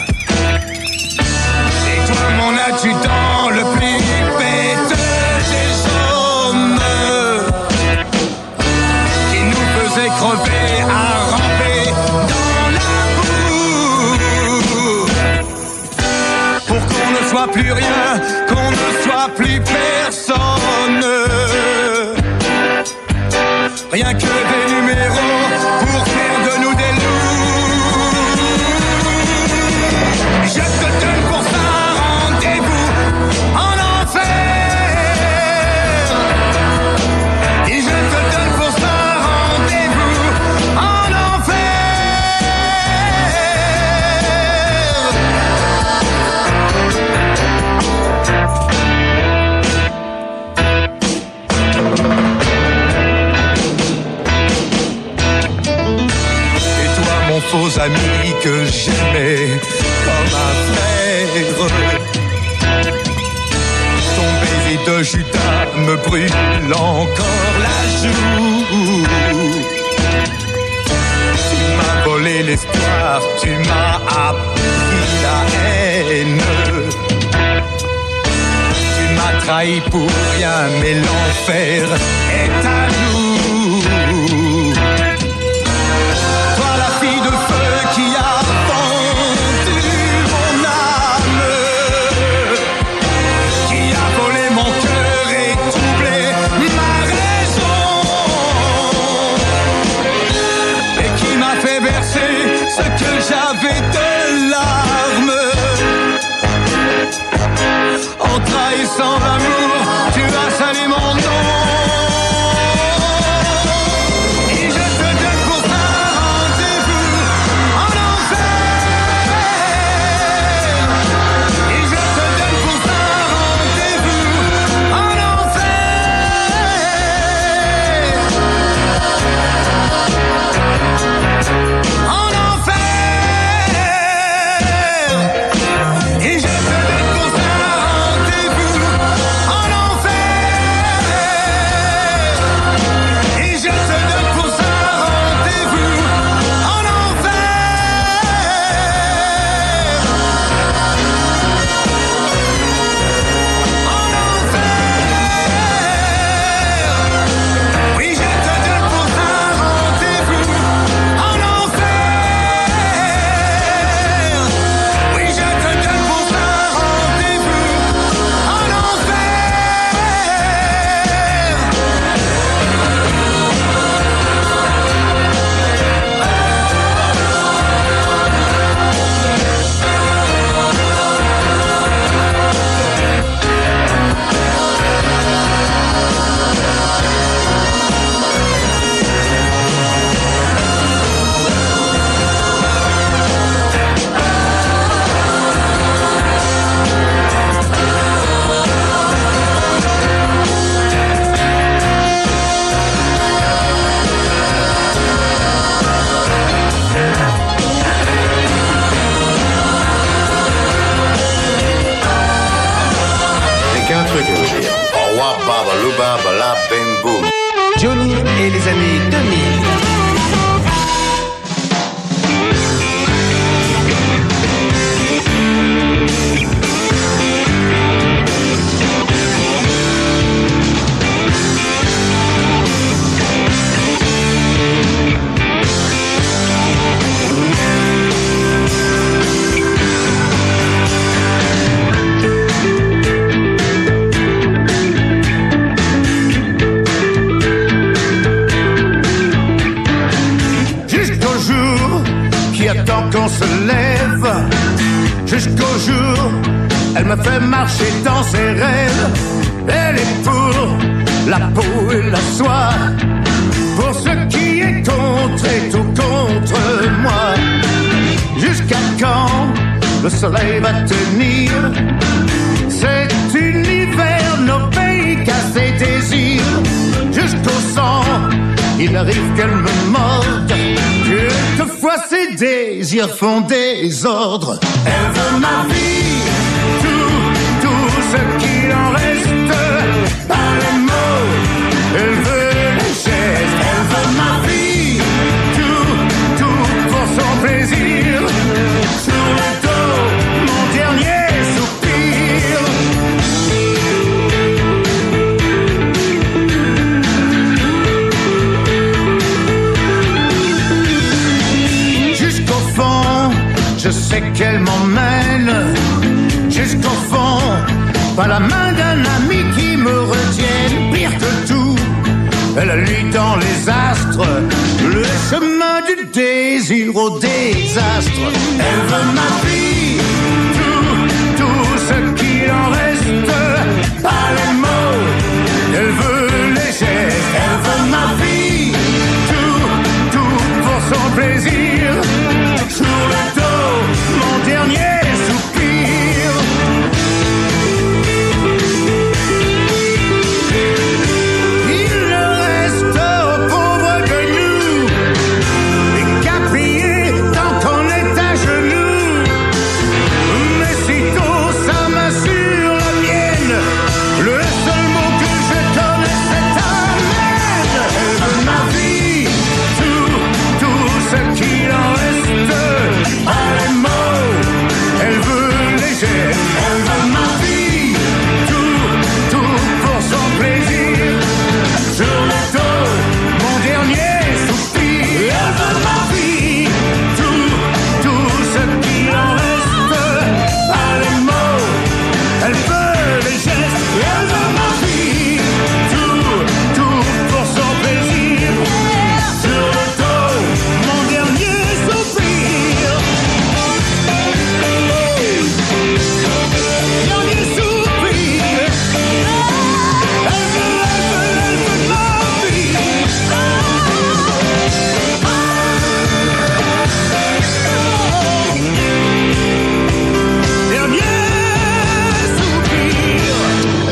Mon faux ami que j'aimais comme un frère. Ton baiser de Judas me brûle encore la joue. Tu m'as volé l'espoir, tu m'as appris la haine. Tu m'as trahi pour rien, mais l'enfer est à nous. Les années se lève. Jusqu'au jour, elle me fait marcher dans ses rêves. Elle est pour la peau et la soie. Pour ce qui est contre et tout contre moi. Jusqu'à quand le soleil va tenir? Cet univers n'obéit qu'à ses désirs. Jusqu'au sang, il arrive qu'elle me morde. Quelquefois ses désirs font des ordres. Elle veut ma vie, tout, tout ce qu'il en reste. Par les mots, elle veut les gestes. Elle veut ma vie, tout, tout pour son plaisir. Sais qu'elle m'emmène. Jusqu'au fond, pas la main d'un ami qui me retienne. Pire que tout, elle lit dans les astres le chemin du désir au désastre. Elle veut ma vie, tout, tout ce qu'il en reste.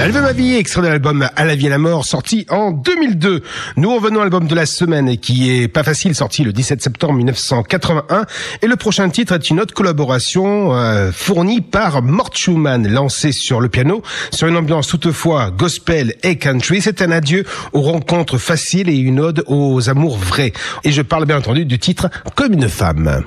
Elle veut vie, extrait de l'album À la vie et la mort, sorti en 2002. Nous revenons à l'album de la semaine, qui est pas facile, sorti le 17 septembre 1981. Et le prochain titre est une autre collaboration euh, fournie par Mort Schumann, lancé sur le piano, sur une ambiance toutefois gospel et country. C'est un adieu aux rencontres faciles et une ode aux amours vrais. Et je parle bien entendu du titre Comme une femme.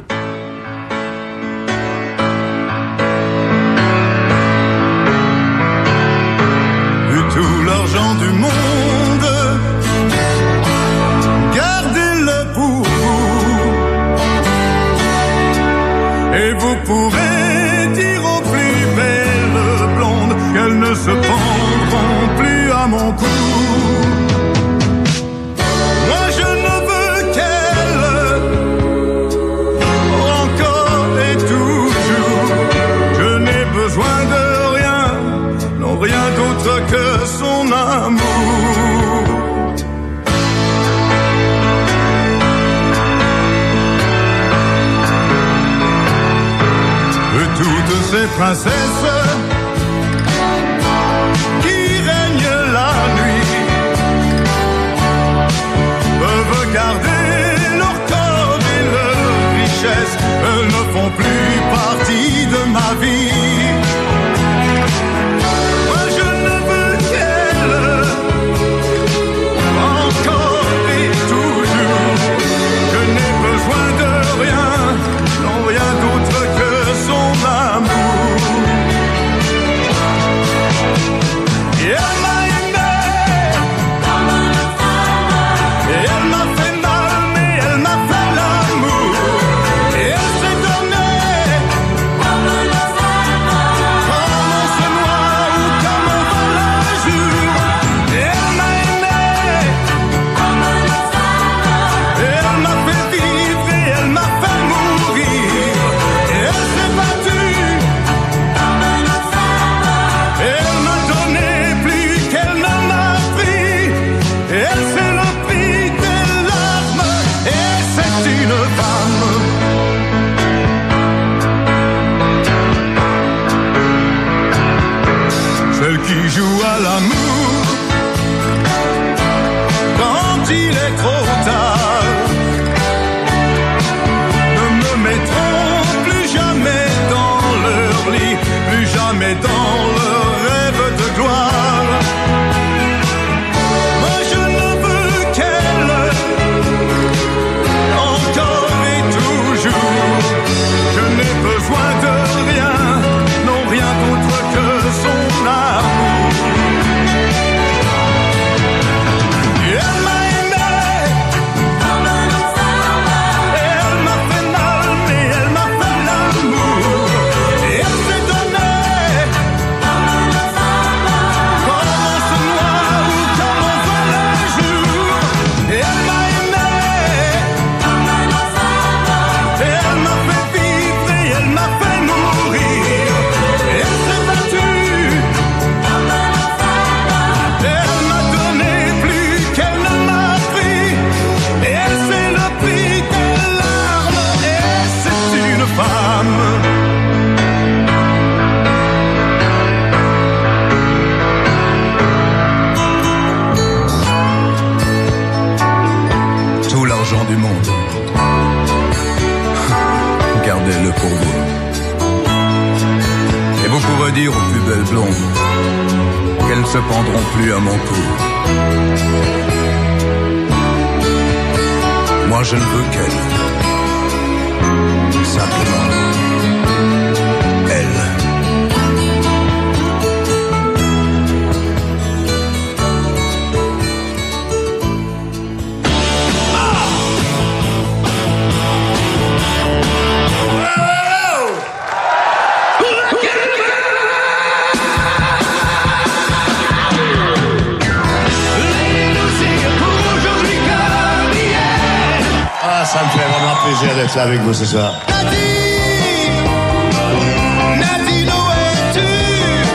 ce soir.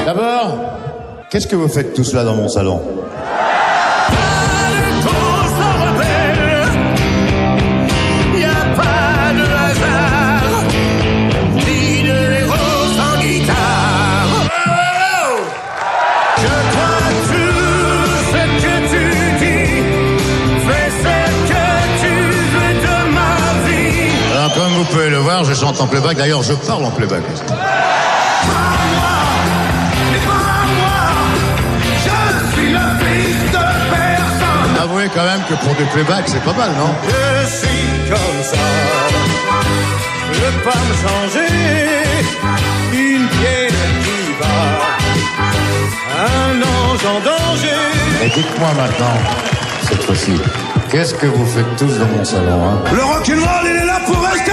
D'abord, qu'est-ce que vous faites tout cela dans mon salon? en playback. D'ailleurs, je parle en playback. Avouez quand même que pour des playback, c'est pas mal, non? Je suis comme ça. Je veux pas me changer. Une pierre qui va. Un ange en danger. Et dites-moi maintenant, cette fois-ci, qu'est-ce que vous faites tous dans mon salon hein? Le rock'n'roll, il est là pour rester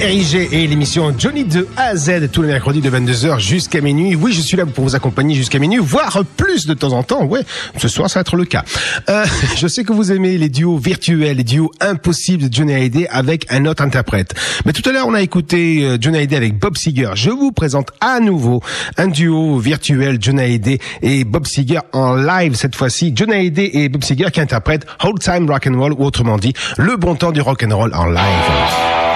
RIG et l'émission Johnny de A à Z tous les mercredis de 22h jusqu'à minuit. Oui, je suis là pour vous accompagner jusqu'à minuit, voire plus de temps en temps. Ouais, ce soir ça va être le cas. Euh, je sais que vous aimez les duos virtuels, les duos impossibles de Johnny Hallyday avec un autre interprète. Mais tout à l'heure, on a écouté euh, Johnny Hallyday avec Bob Seger. Je vous présente à nouveau un duo virtuel Johnny Hallyday et Bob Seger en live cette fois-ci. Johnny Hallyday et Bob Seger qui interprètent Old Time Rock and Roll ou autrement dit le bon temps du rock and roll en live.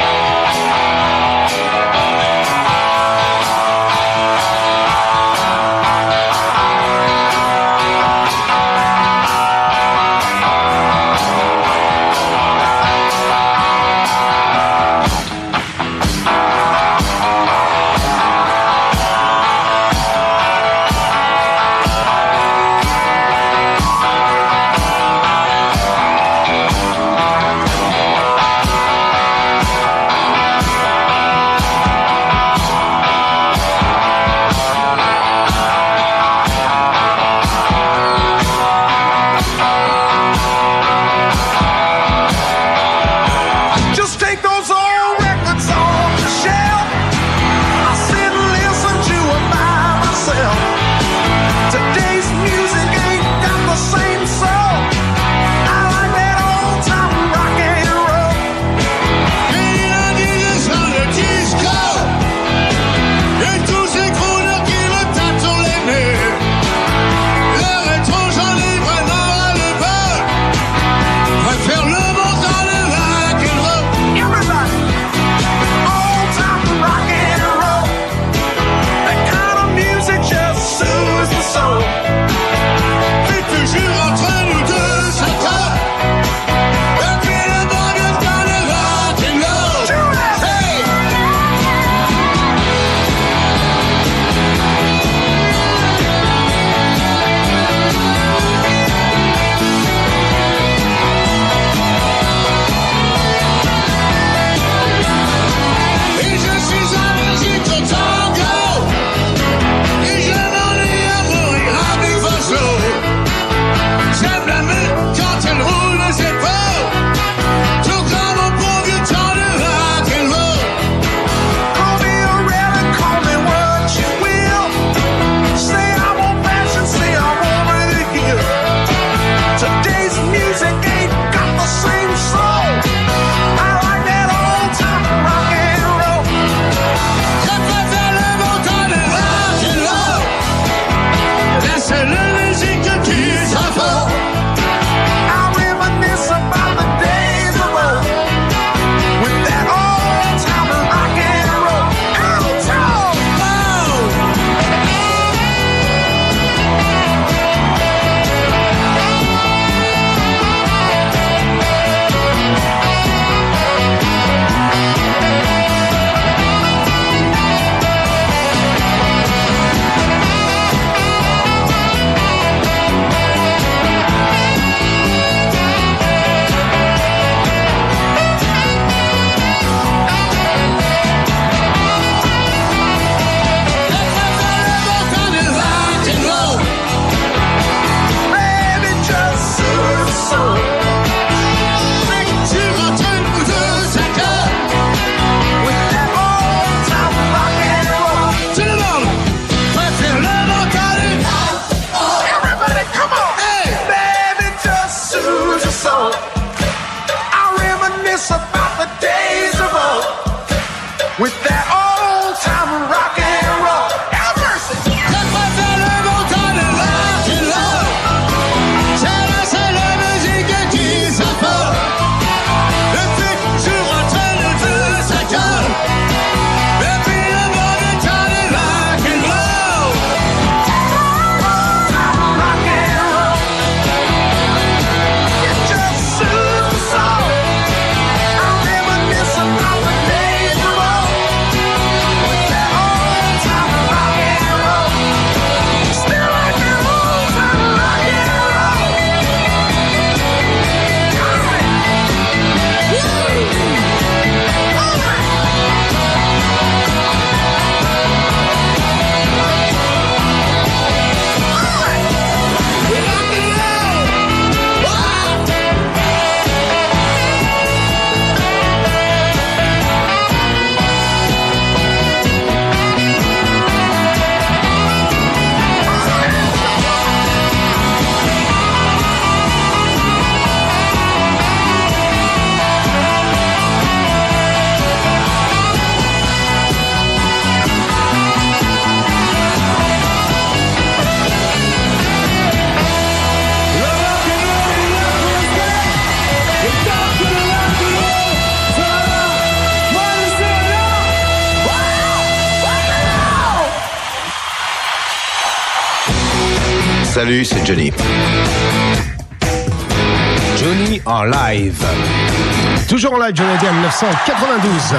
1992.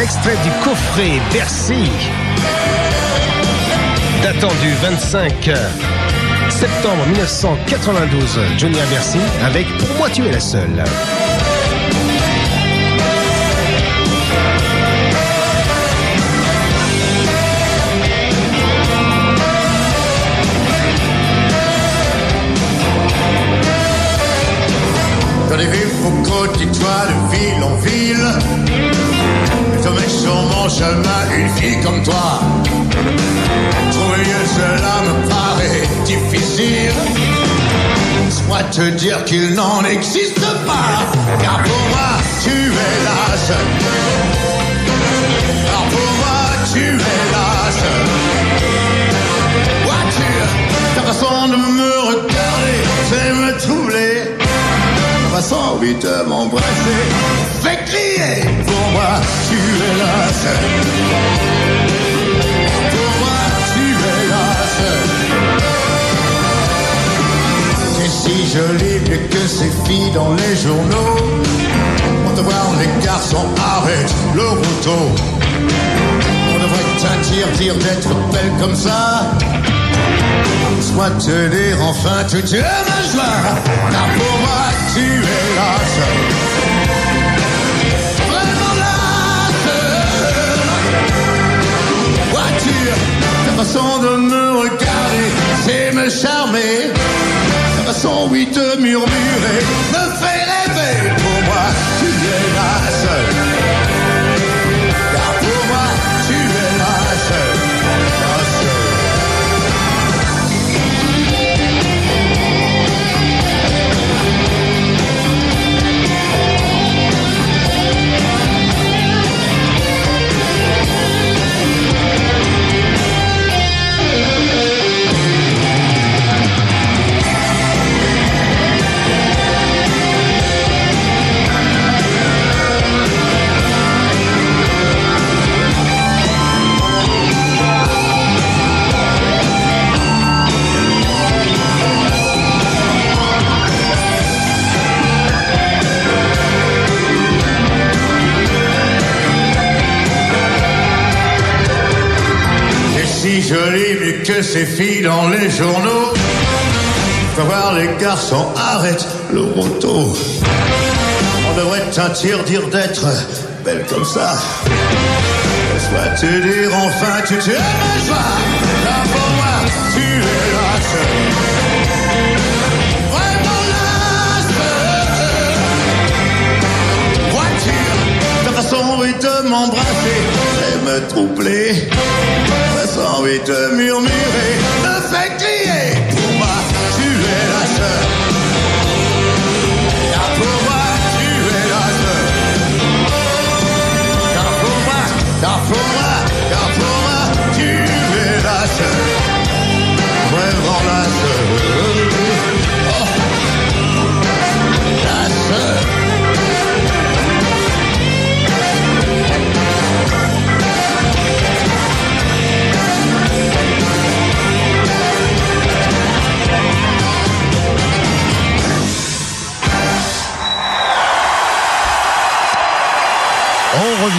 Extrait du coffret Bercy. Datant du 25 septembre 1992. Johnny à Bercy avec Pour moi tu es la seule. De toi de ville en ville. Mais tombé sur mon chemin une fille comme toi. Trouver cela me paraît difficile. Soit te dire qu'il n'en existe pas. Car pour moi, tu es la seule. Car pour moi, tu es la seule. Voiture, ta façon de me regarder, c'est me troubler. Façon, de m'embrasser, fait crier. Pour moi, tu es la seule. Pour moi, tu es la seule. T'es si jolie mais que ces filles dans les journaux. On voir les garçons arrêtent le roto. On devrait t'interdire d'être belle comme ça. Soit te dire enfin tu te ma joie. Car pour moi tu es la seule. Vraiment la seule. Voiture, ta façon de me regarder, c'est me charmer. Ta façon, oui, de murmurer, jolie, mais que ces filles dans les journaux. Faut voir les garçons arrêtent le roto. On devrait t'interdire d'être belle comme ça. Soit te dire enfin tu te ma joie. Car pour moi, tu es la seule. Vraiment la seule. Voiture, ta façon oui, de m'embrasser me troubler. J'ai de murmurer, me fait crier. Pour moi, tu es la. Car pour moi, tu es la. Car pour moi, car pour moi, car pour moi, tu es la. Vraiment la.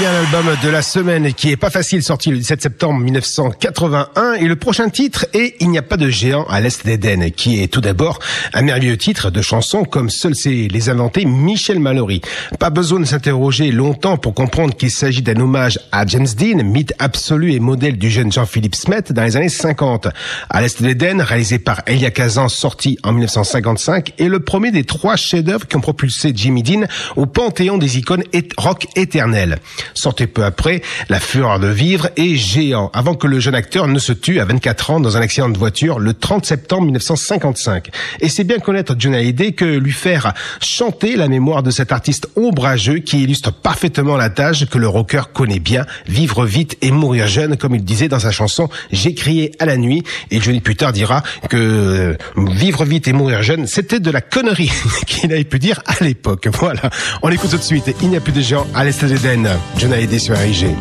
À l'album de la semaine qui est pas facile, sorti le 17 septembre 1981. Et le prochain titre est Il n'y a pas de géant à l'Est d'Éden, qui est tout d'abord un merveilleux titre de chanson comme seul sait les inventer Michel Mallory. Pas besoin de s'interroger longtemps pour comprendre qu'il s'agit d'un hommage à James Dean, mythe absolu et modèle du jeune Jean-Philippe Smet dans les années 50. À l'Est d'Éden, réalisé par Elia Kazan, sorti en 1955, est le premier des trois chefs-d'œuvre qui ont propulsé Jimmy Dean au panthéon des icônes rock éternelles. Sortait peu après La fureur de vivre et Géant, avant que le jeune acteur ne se tue à 24 ans dans un accident de voiture le 30 septembre 1955. Et c'est bien connaître Johnny Hallyday que lui faire chanter la mémoire de cet artiste ombrageux qui illustre parfaitement la tâche que le rocker connaît bien, vivre vite et mourir jeune, comme il disait dans sa chanson J'ai crié à la nuit. Et Johnny plus tard dira que euh, vivre vite et mourir jeune, c'était de la connerie qu'il avait pu dire à l'époque. Voilà. On écoute tout de suite. Il n'y a plus de gens à l'Est d'Éden. Johnny Hallyday sur RIG.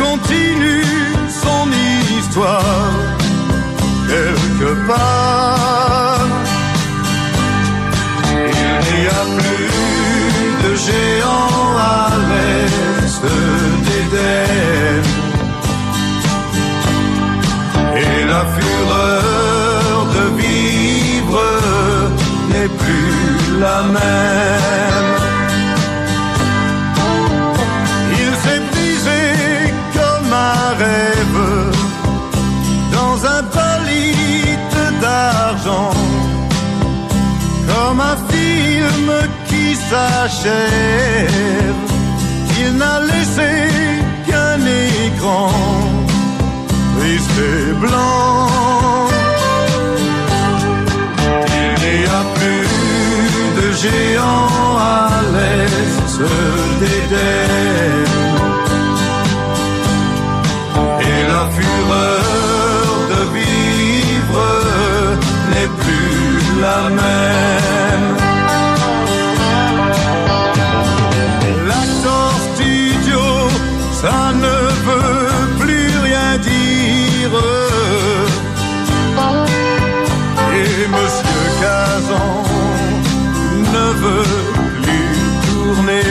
Continue son histoire quelque part. Il n'y a plus de géants à l'est d'Éden. Et la fureur de vivre n'est plus la même. S'achève. Il n'a laissé qu'un écran et blanc. Il n'y a plus de géants à l'est d'Éden. Et la fureur de vivre n'est plus la même. Ne veut plus tourner.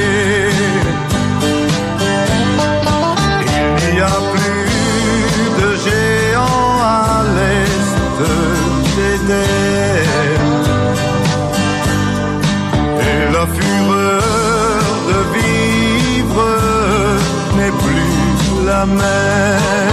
Il n'y a plus de géants à l'est d'Éden. Et la fureur de vivre n'est plus la même.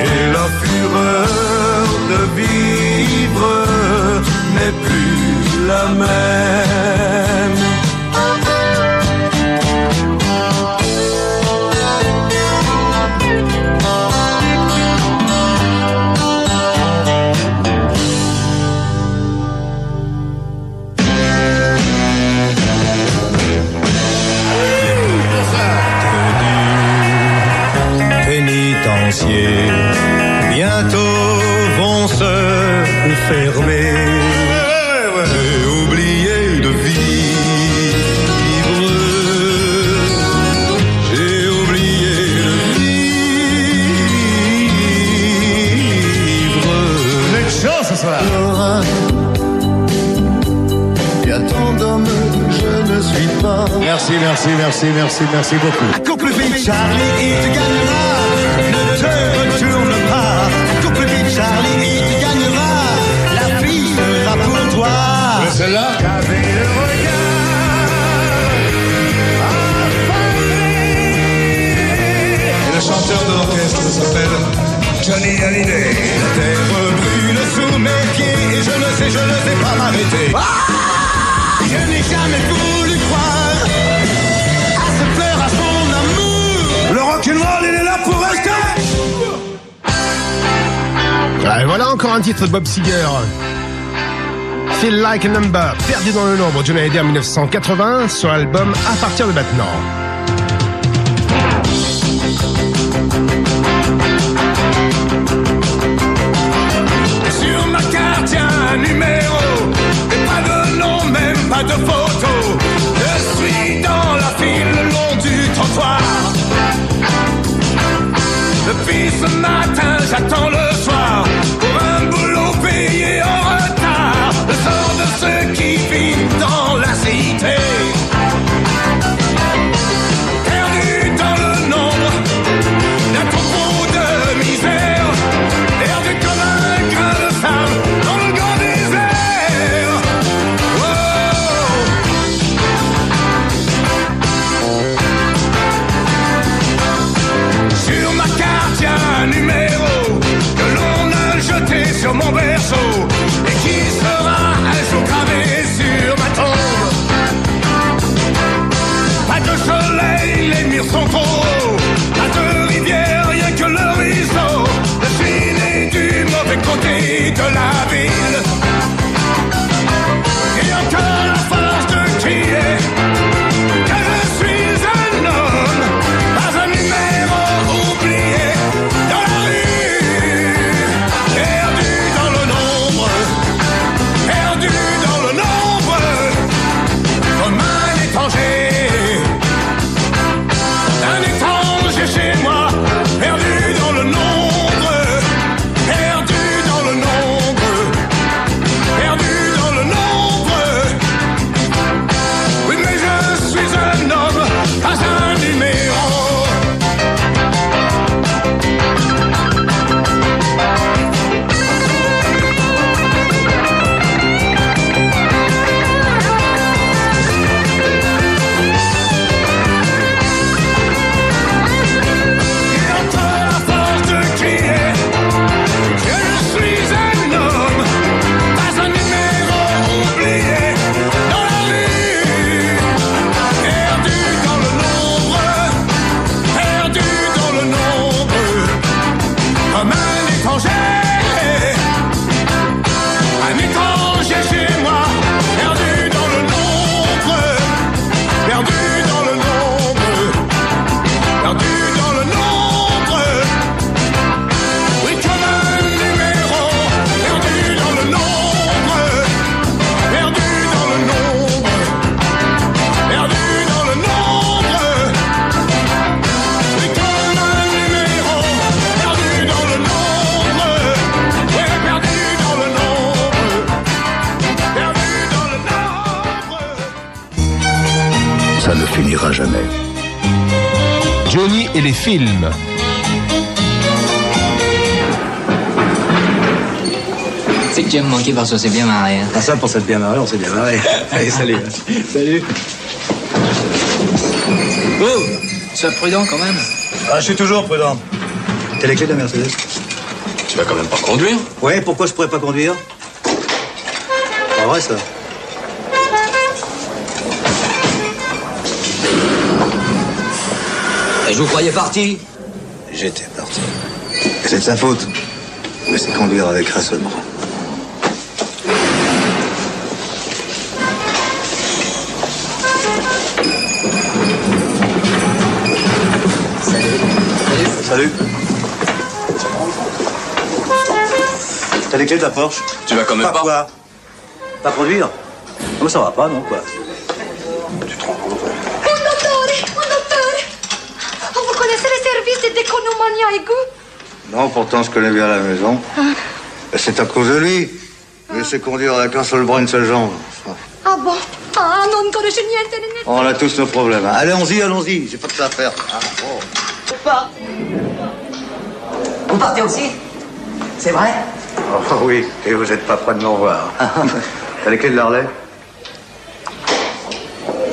Et la fureur de vivre n'est plus la même. Merci, merci, merci, merci, merci beaucoup. Cours plus vite, Charlie, il te gagnera. Ne te retourne pas. Cours plus vite, Charlie, il te gagnera. La fille sera pour toi. Mais celle-là T'avais le regard chanteur de l'orchestre s'appelle Johnny Hallyday. La terre brûle sous mes pieds et je ne sais, je ne sais pas m'arrêter. Ah je n'ai jamais voulu encore un titre de Bob Seger. Feel Like a Number, perdu dans le nombre, Hallyday en 1980 sur l'album À partir de maintenant. Sur ma carte, y a un numéro. Et pas de nom, même pas de photo. C'est que tu me manquer parce que c'est bien marré. Hein. Ah ça, pour s'être bien marré, on s'est bien marré. Allez, salut. Salut. Oh Sois prudent quand même. Ah, je suis toujours prudent. T'as les clés de la Mercedes Tu vas quand même pas conduire? Ouais, pourquoi je pourrais pas conduire? Pas vrai, ça je vous croyais parti J'étais parti. C'est de sa faute. Mais c'est conduire avec raisonnement. Salut. T'as les clés de la Porsche Tu vas quand même pas. pas quoi Pas conduire Non, mais ça va pas, non, quoi? Un dottore, un dottore. Oh, vous connaissez les services de déconomania aiguë Non, pourtant, je connais bien la maison. Et C'est à cause de lui. Je sais conduire avec un seul bras, une seule jambe. Ah bon? Ah, non. On a tous nos problèmes. hein. Allons-y, allons-y. J'ai pas de ça à faire. Ah, bon. Pas. Vous partez aussi? C'est vrai? Oh, oui, et vous êtes pas près de me revoir. T'as les clés de l'Harley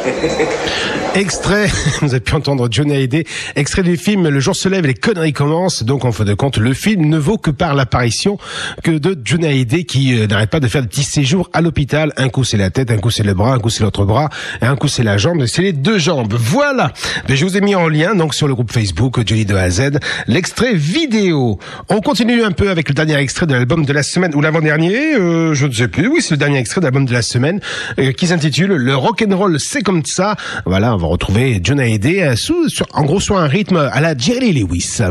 Extrait, vous avez pu entendre Johnny Hallyday, extrait du film Le jour se lève, les conneries commencent. Donc en fin de compte, le film ne vaut que par l'apparition que de Johnny Hallyday qui euh, n'arrête pas de faire des petits séjours à l'hôpital. Un coup c'est la tête, un coup c'est le bras, un coup c'est l'autre bras, et un coup c'est la jambe, c'est les deux jambes. Voilà. Mais je vous ai mis en lien donc sur le groupe Facebook Johnny de A à Z l'extrait vidéo. On continue un peu avec le dernier extrait de l'album de la semaine ou l'avant-dernier, euh, je ne sais plus. Oui, c'est le dernier extrait de l'album de la semaine euh, qui s'intitule Le rock and roll c'est comme ça. Voilà, va retrouver Johnny Hallyday euh, sous, sur, en gros sur un rythme à la Jerry Lewis.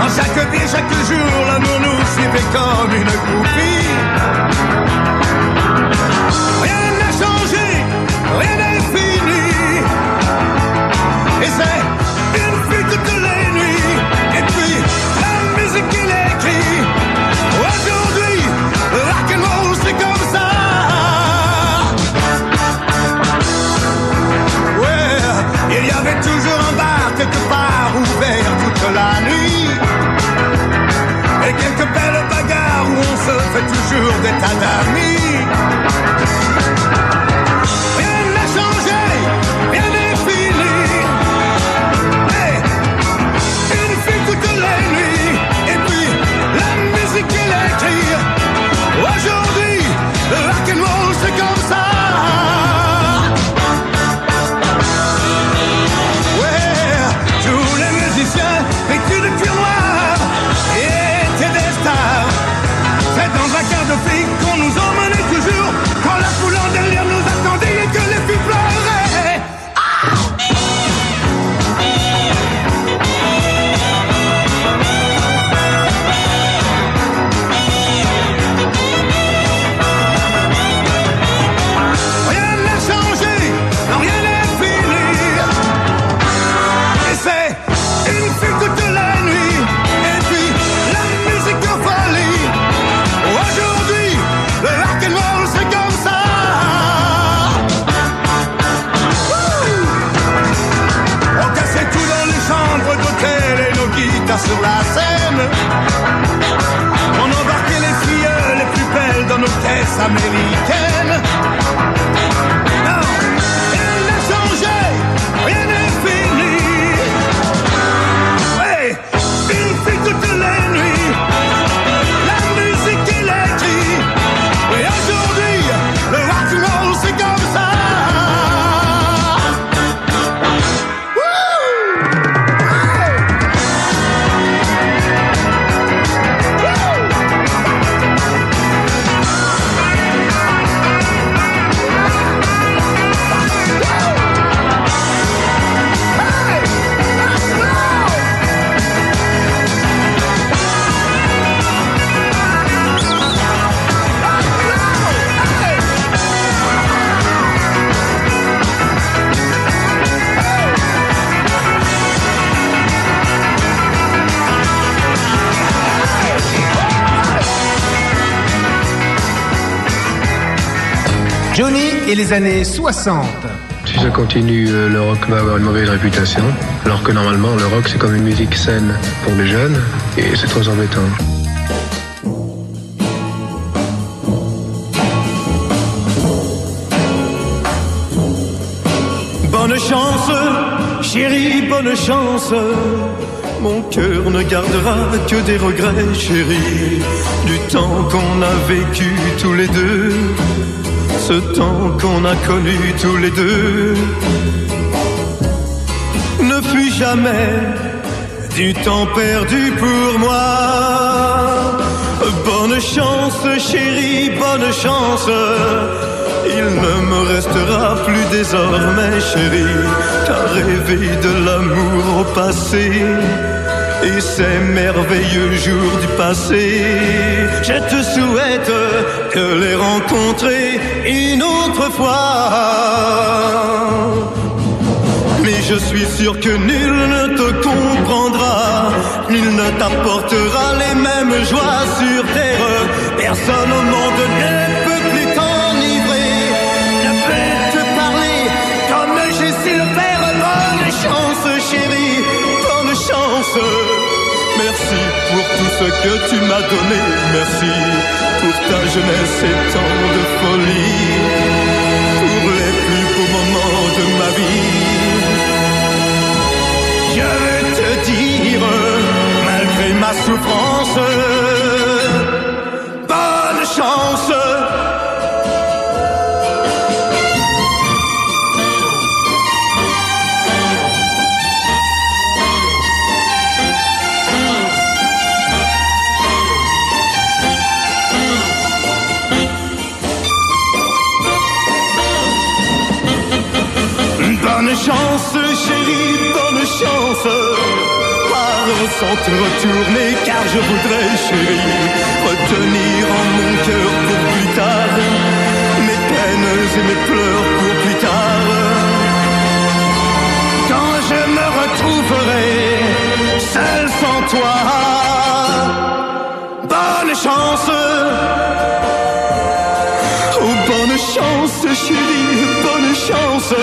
En chaque vie, chaque jour, l'amour nous suivait comme une groupie. Se fait toujours des tas Johnny et les années 60. Si ça continue, euh, le rock va avoir une mauvaise réputation. Alors que normalement, le rock, c'est comme une musique saine pour les jeunes. Et c'est très embêtant. Bonne chance, chérie, bonne chance. Mon cœur ne gardera que des regrets, chérie, du temps qu'on a vécu tous les deux, ce temps qu'on a connu tous les deux. Ne fut jamais du temps perdu pour moi. Bonne chance, chérie, bonne chance. Il ne me restera plus désormais, chérie, qu'à rêver de l'amour au passé et ces merveilleux jours du passé. Je te souhaite de les rencontrer une autre fois. Mais je suis sûr que nul ne te comprendra, nul ne t'apportera les mêmes joies sur terre. Personne au monde ne peut plus t'enivrer, ne peut te parler comme j'ai su le faire. Bonne chance, chérie, bonne chance. merci pour tout ce que tu m'as donné. Merci pour ta jeunesse et tant de folie. Pour les plus beaux moments de ma vie. Je veux te dire, malgré ma souffrance, bonne chance. Pardon sans te retourner, car je voudrais, chérie, retenir en mon cœur pour plus tard mes peines et mes pleurs pour plus tard. Quand je me retrouverai seul sans toi, bonne chance. Oh, bonne chance, chérie, bonne chance.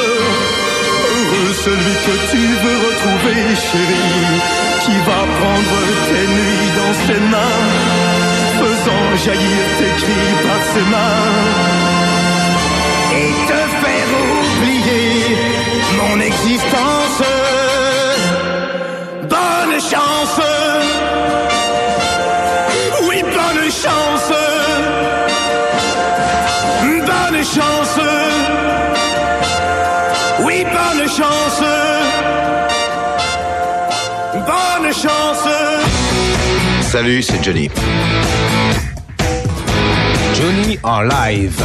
Celui que tu veux retrouver, chérie, qui va prendre tes nuits dans ses mains, faisant jaillir tes cris par ses mains, et te faire oublier mon existence. Salut, c'est Johnny. Johnny en live.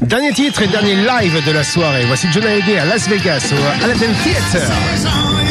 Dernier titre et dernier live de la soirée. Voici Johnny Hallyday à Las Vegas au Aladdin Theater.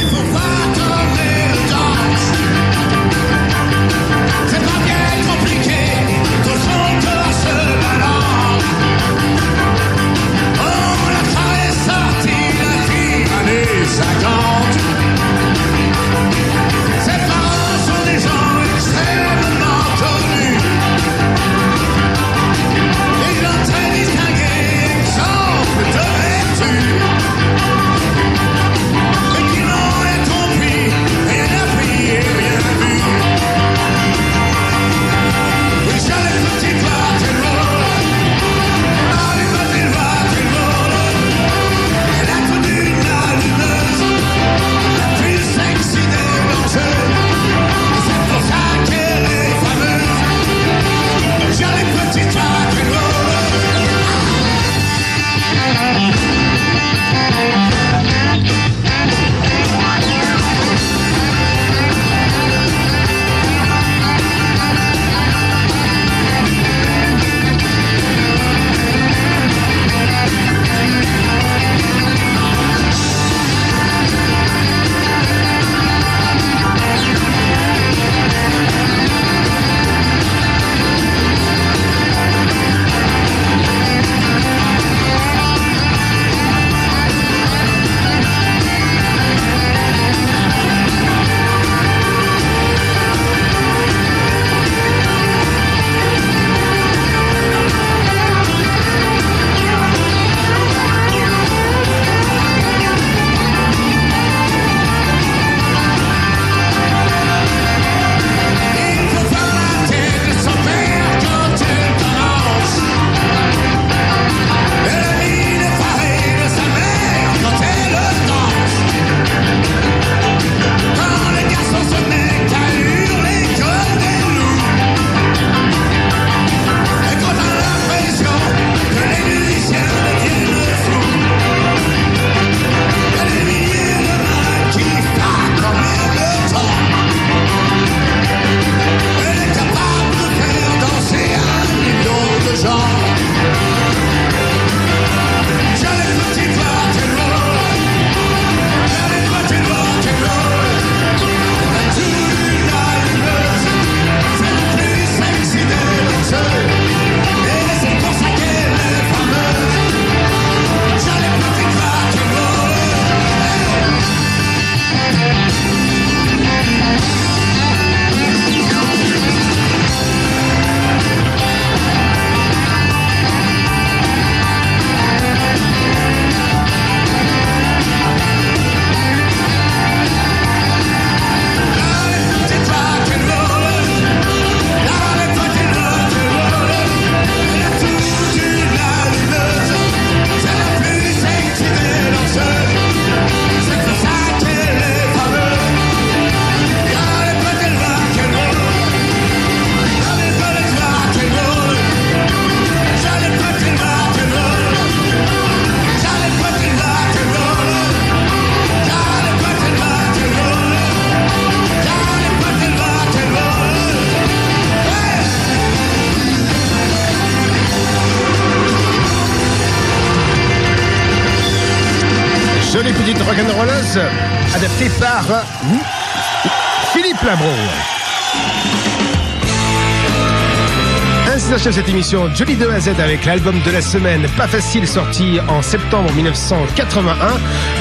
Jolie de A à Z avec l'album de la semaine Pas Facile sorti en septembre 1981.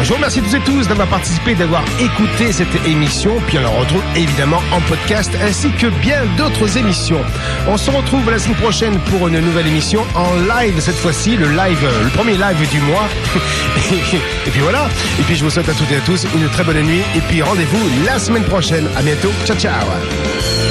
Je vous remercie tous et tous d'avoir participé, d'avoir écouté cette émission. Puis on la retrouve évidemment en podcast ainsi que bien d'autres émissions. On se retrouve la semaine prochaine pour une nouvelle émission en live cette fois-ci, le live, le premier live du mois. et puis voilà. Et puis je vous souhaite à toutes et à tous une très bonne nuit. Et puis rendez-vous la semaine prochaine. À bientôt. Ciao ciao.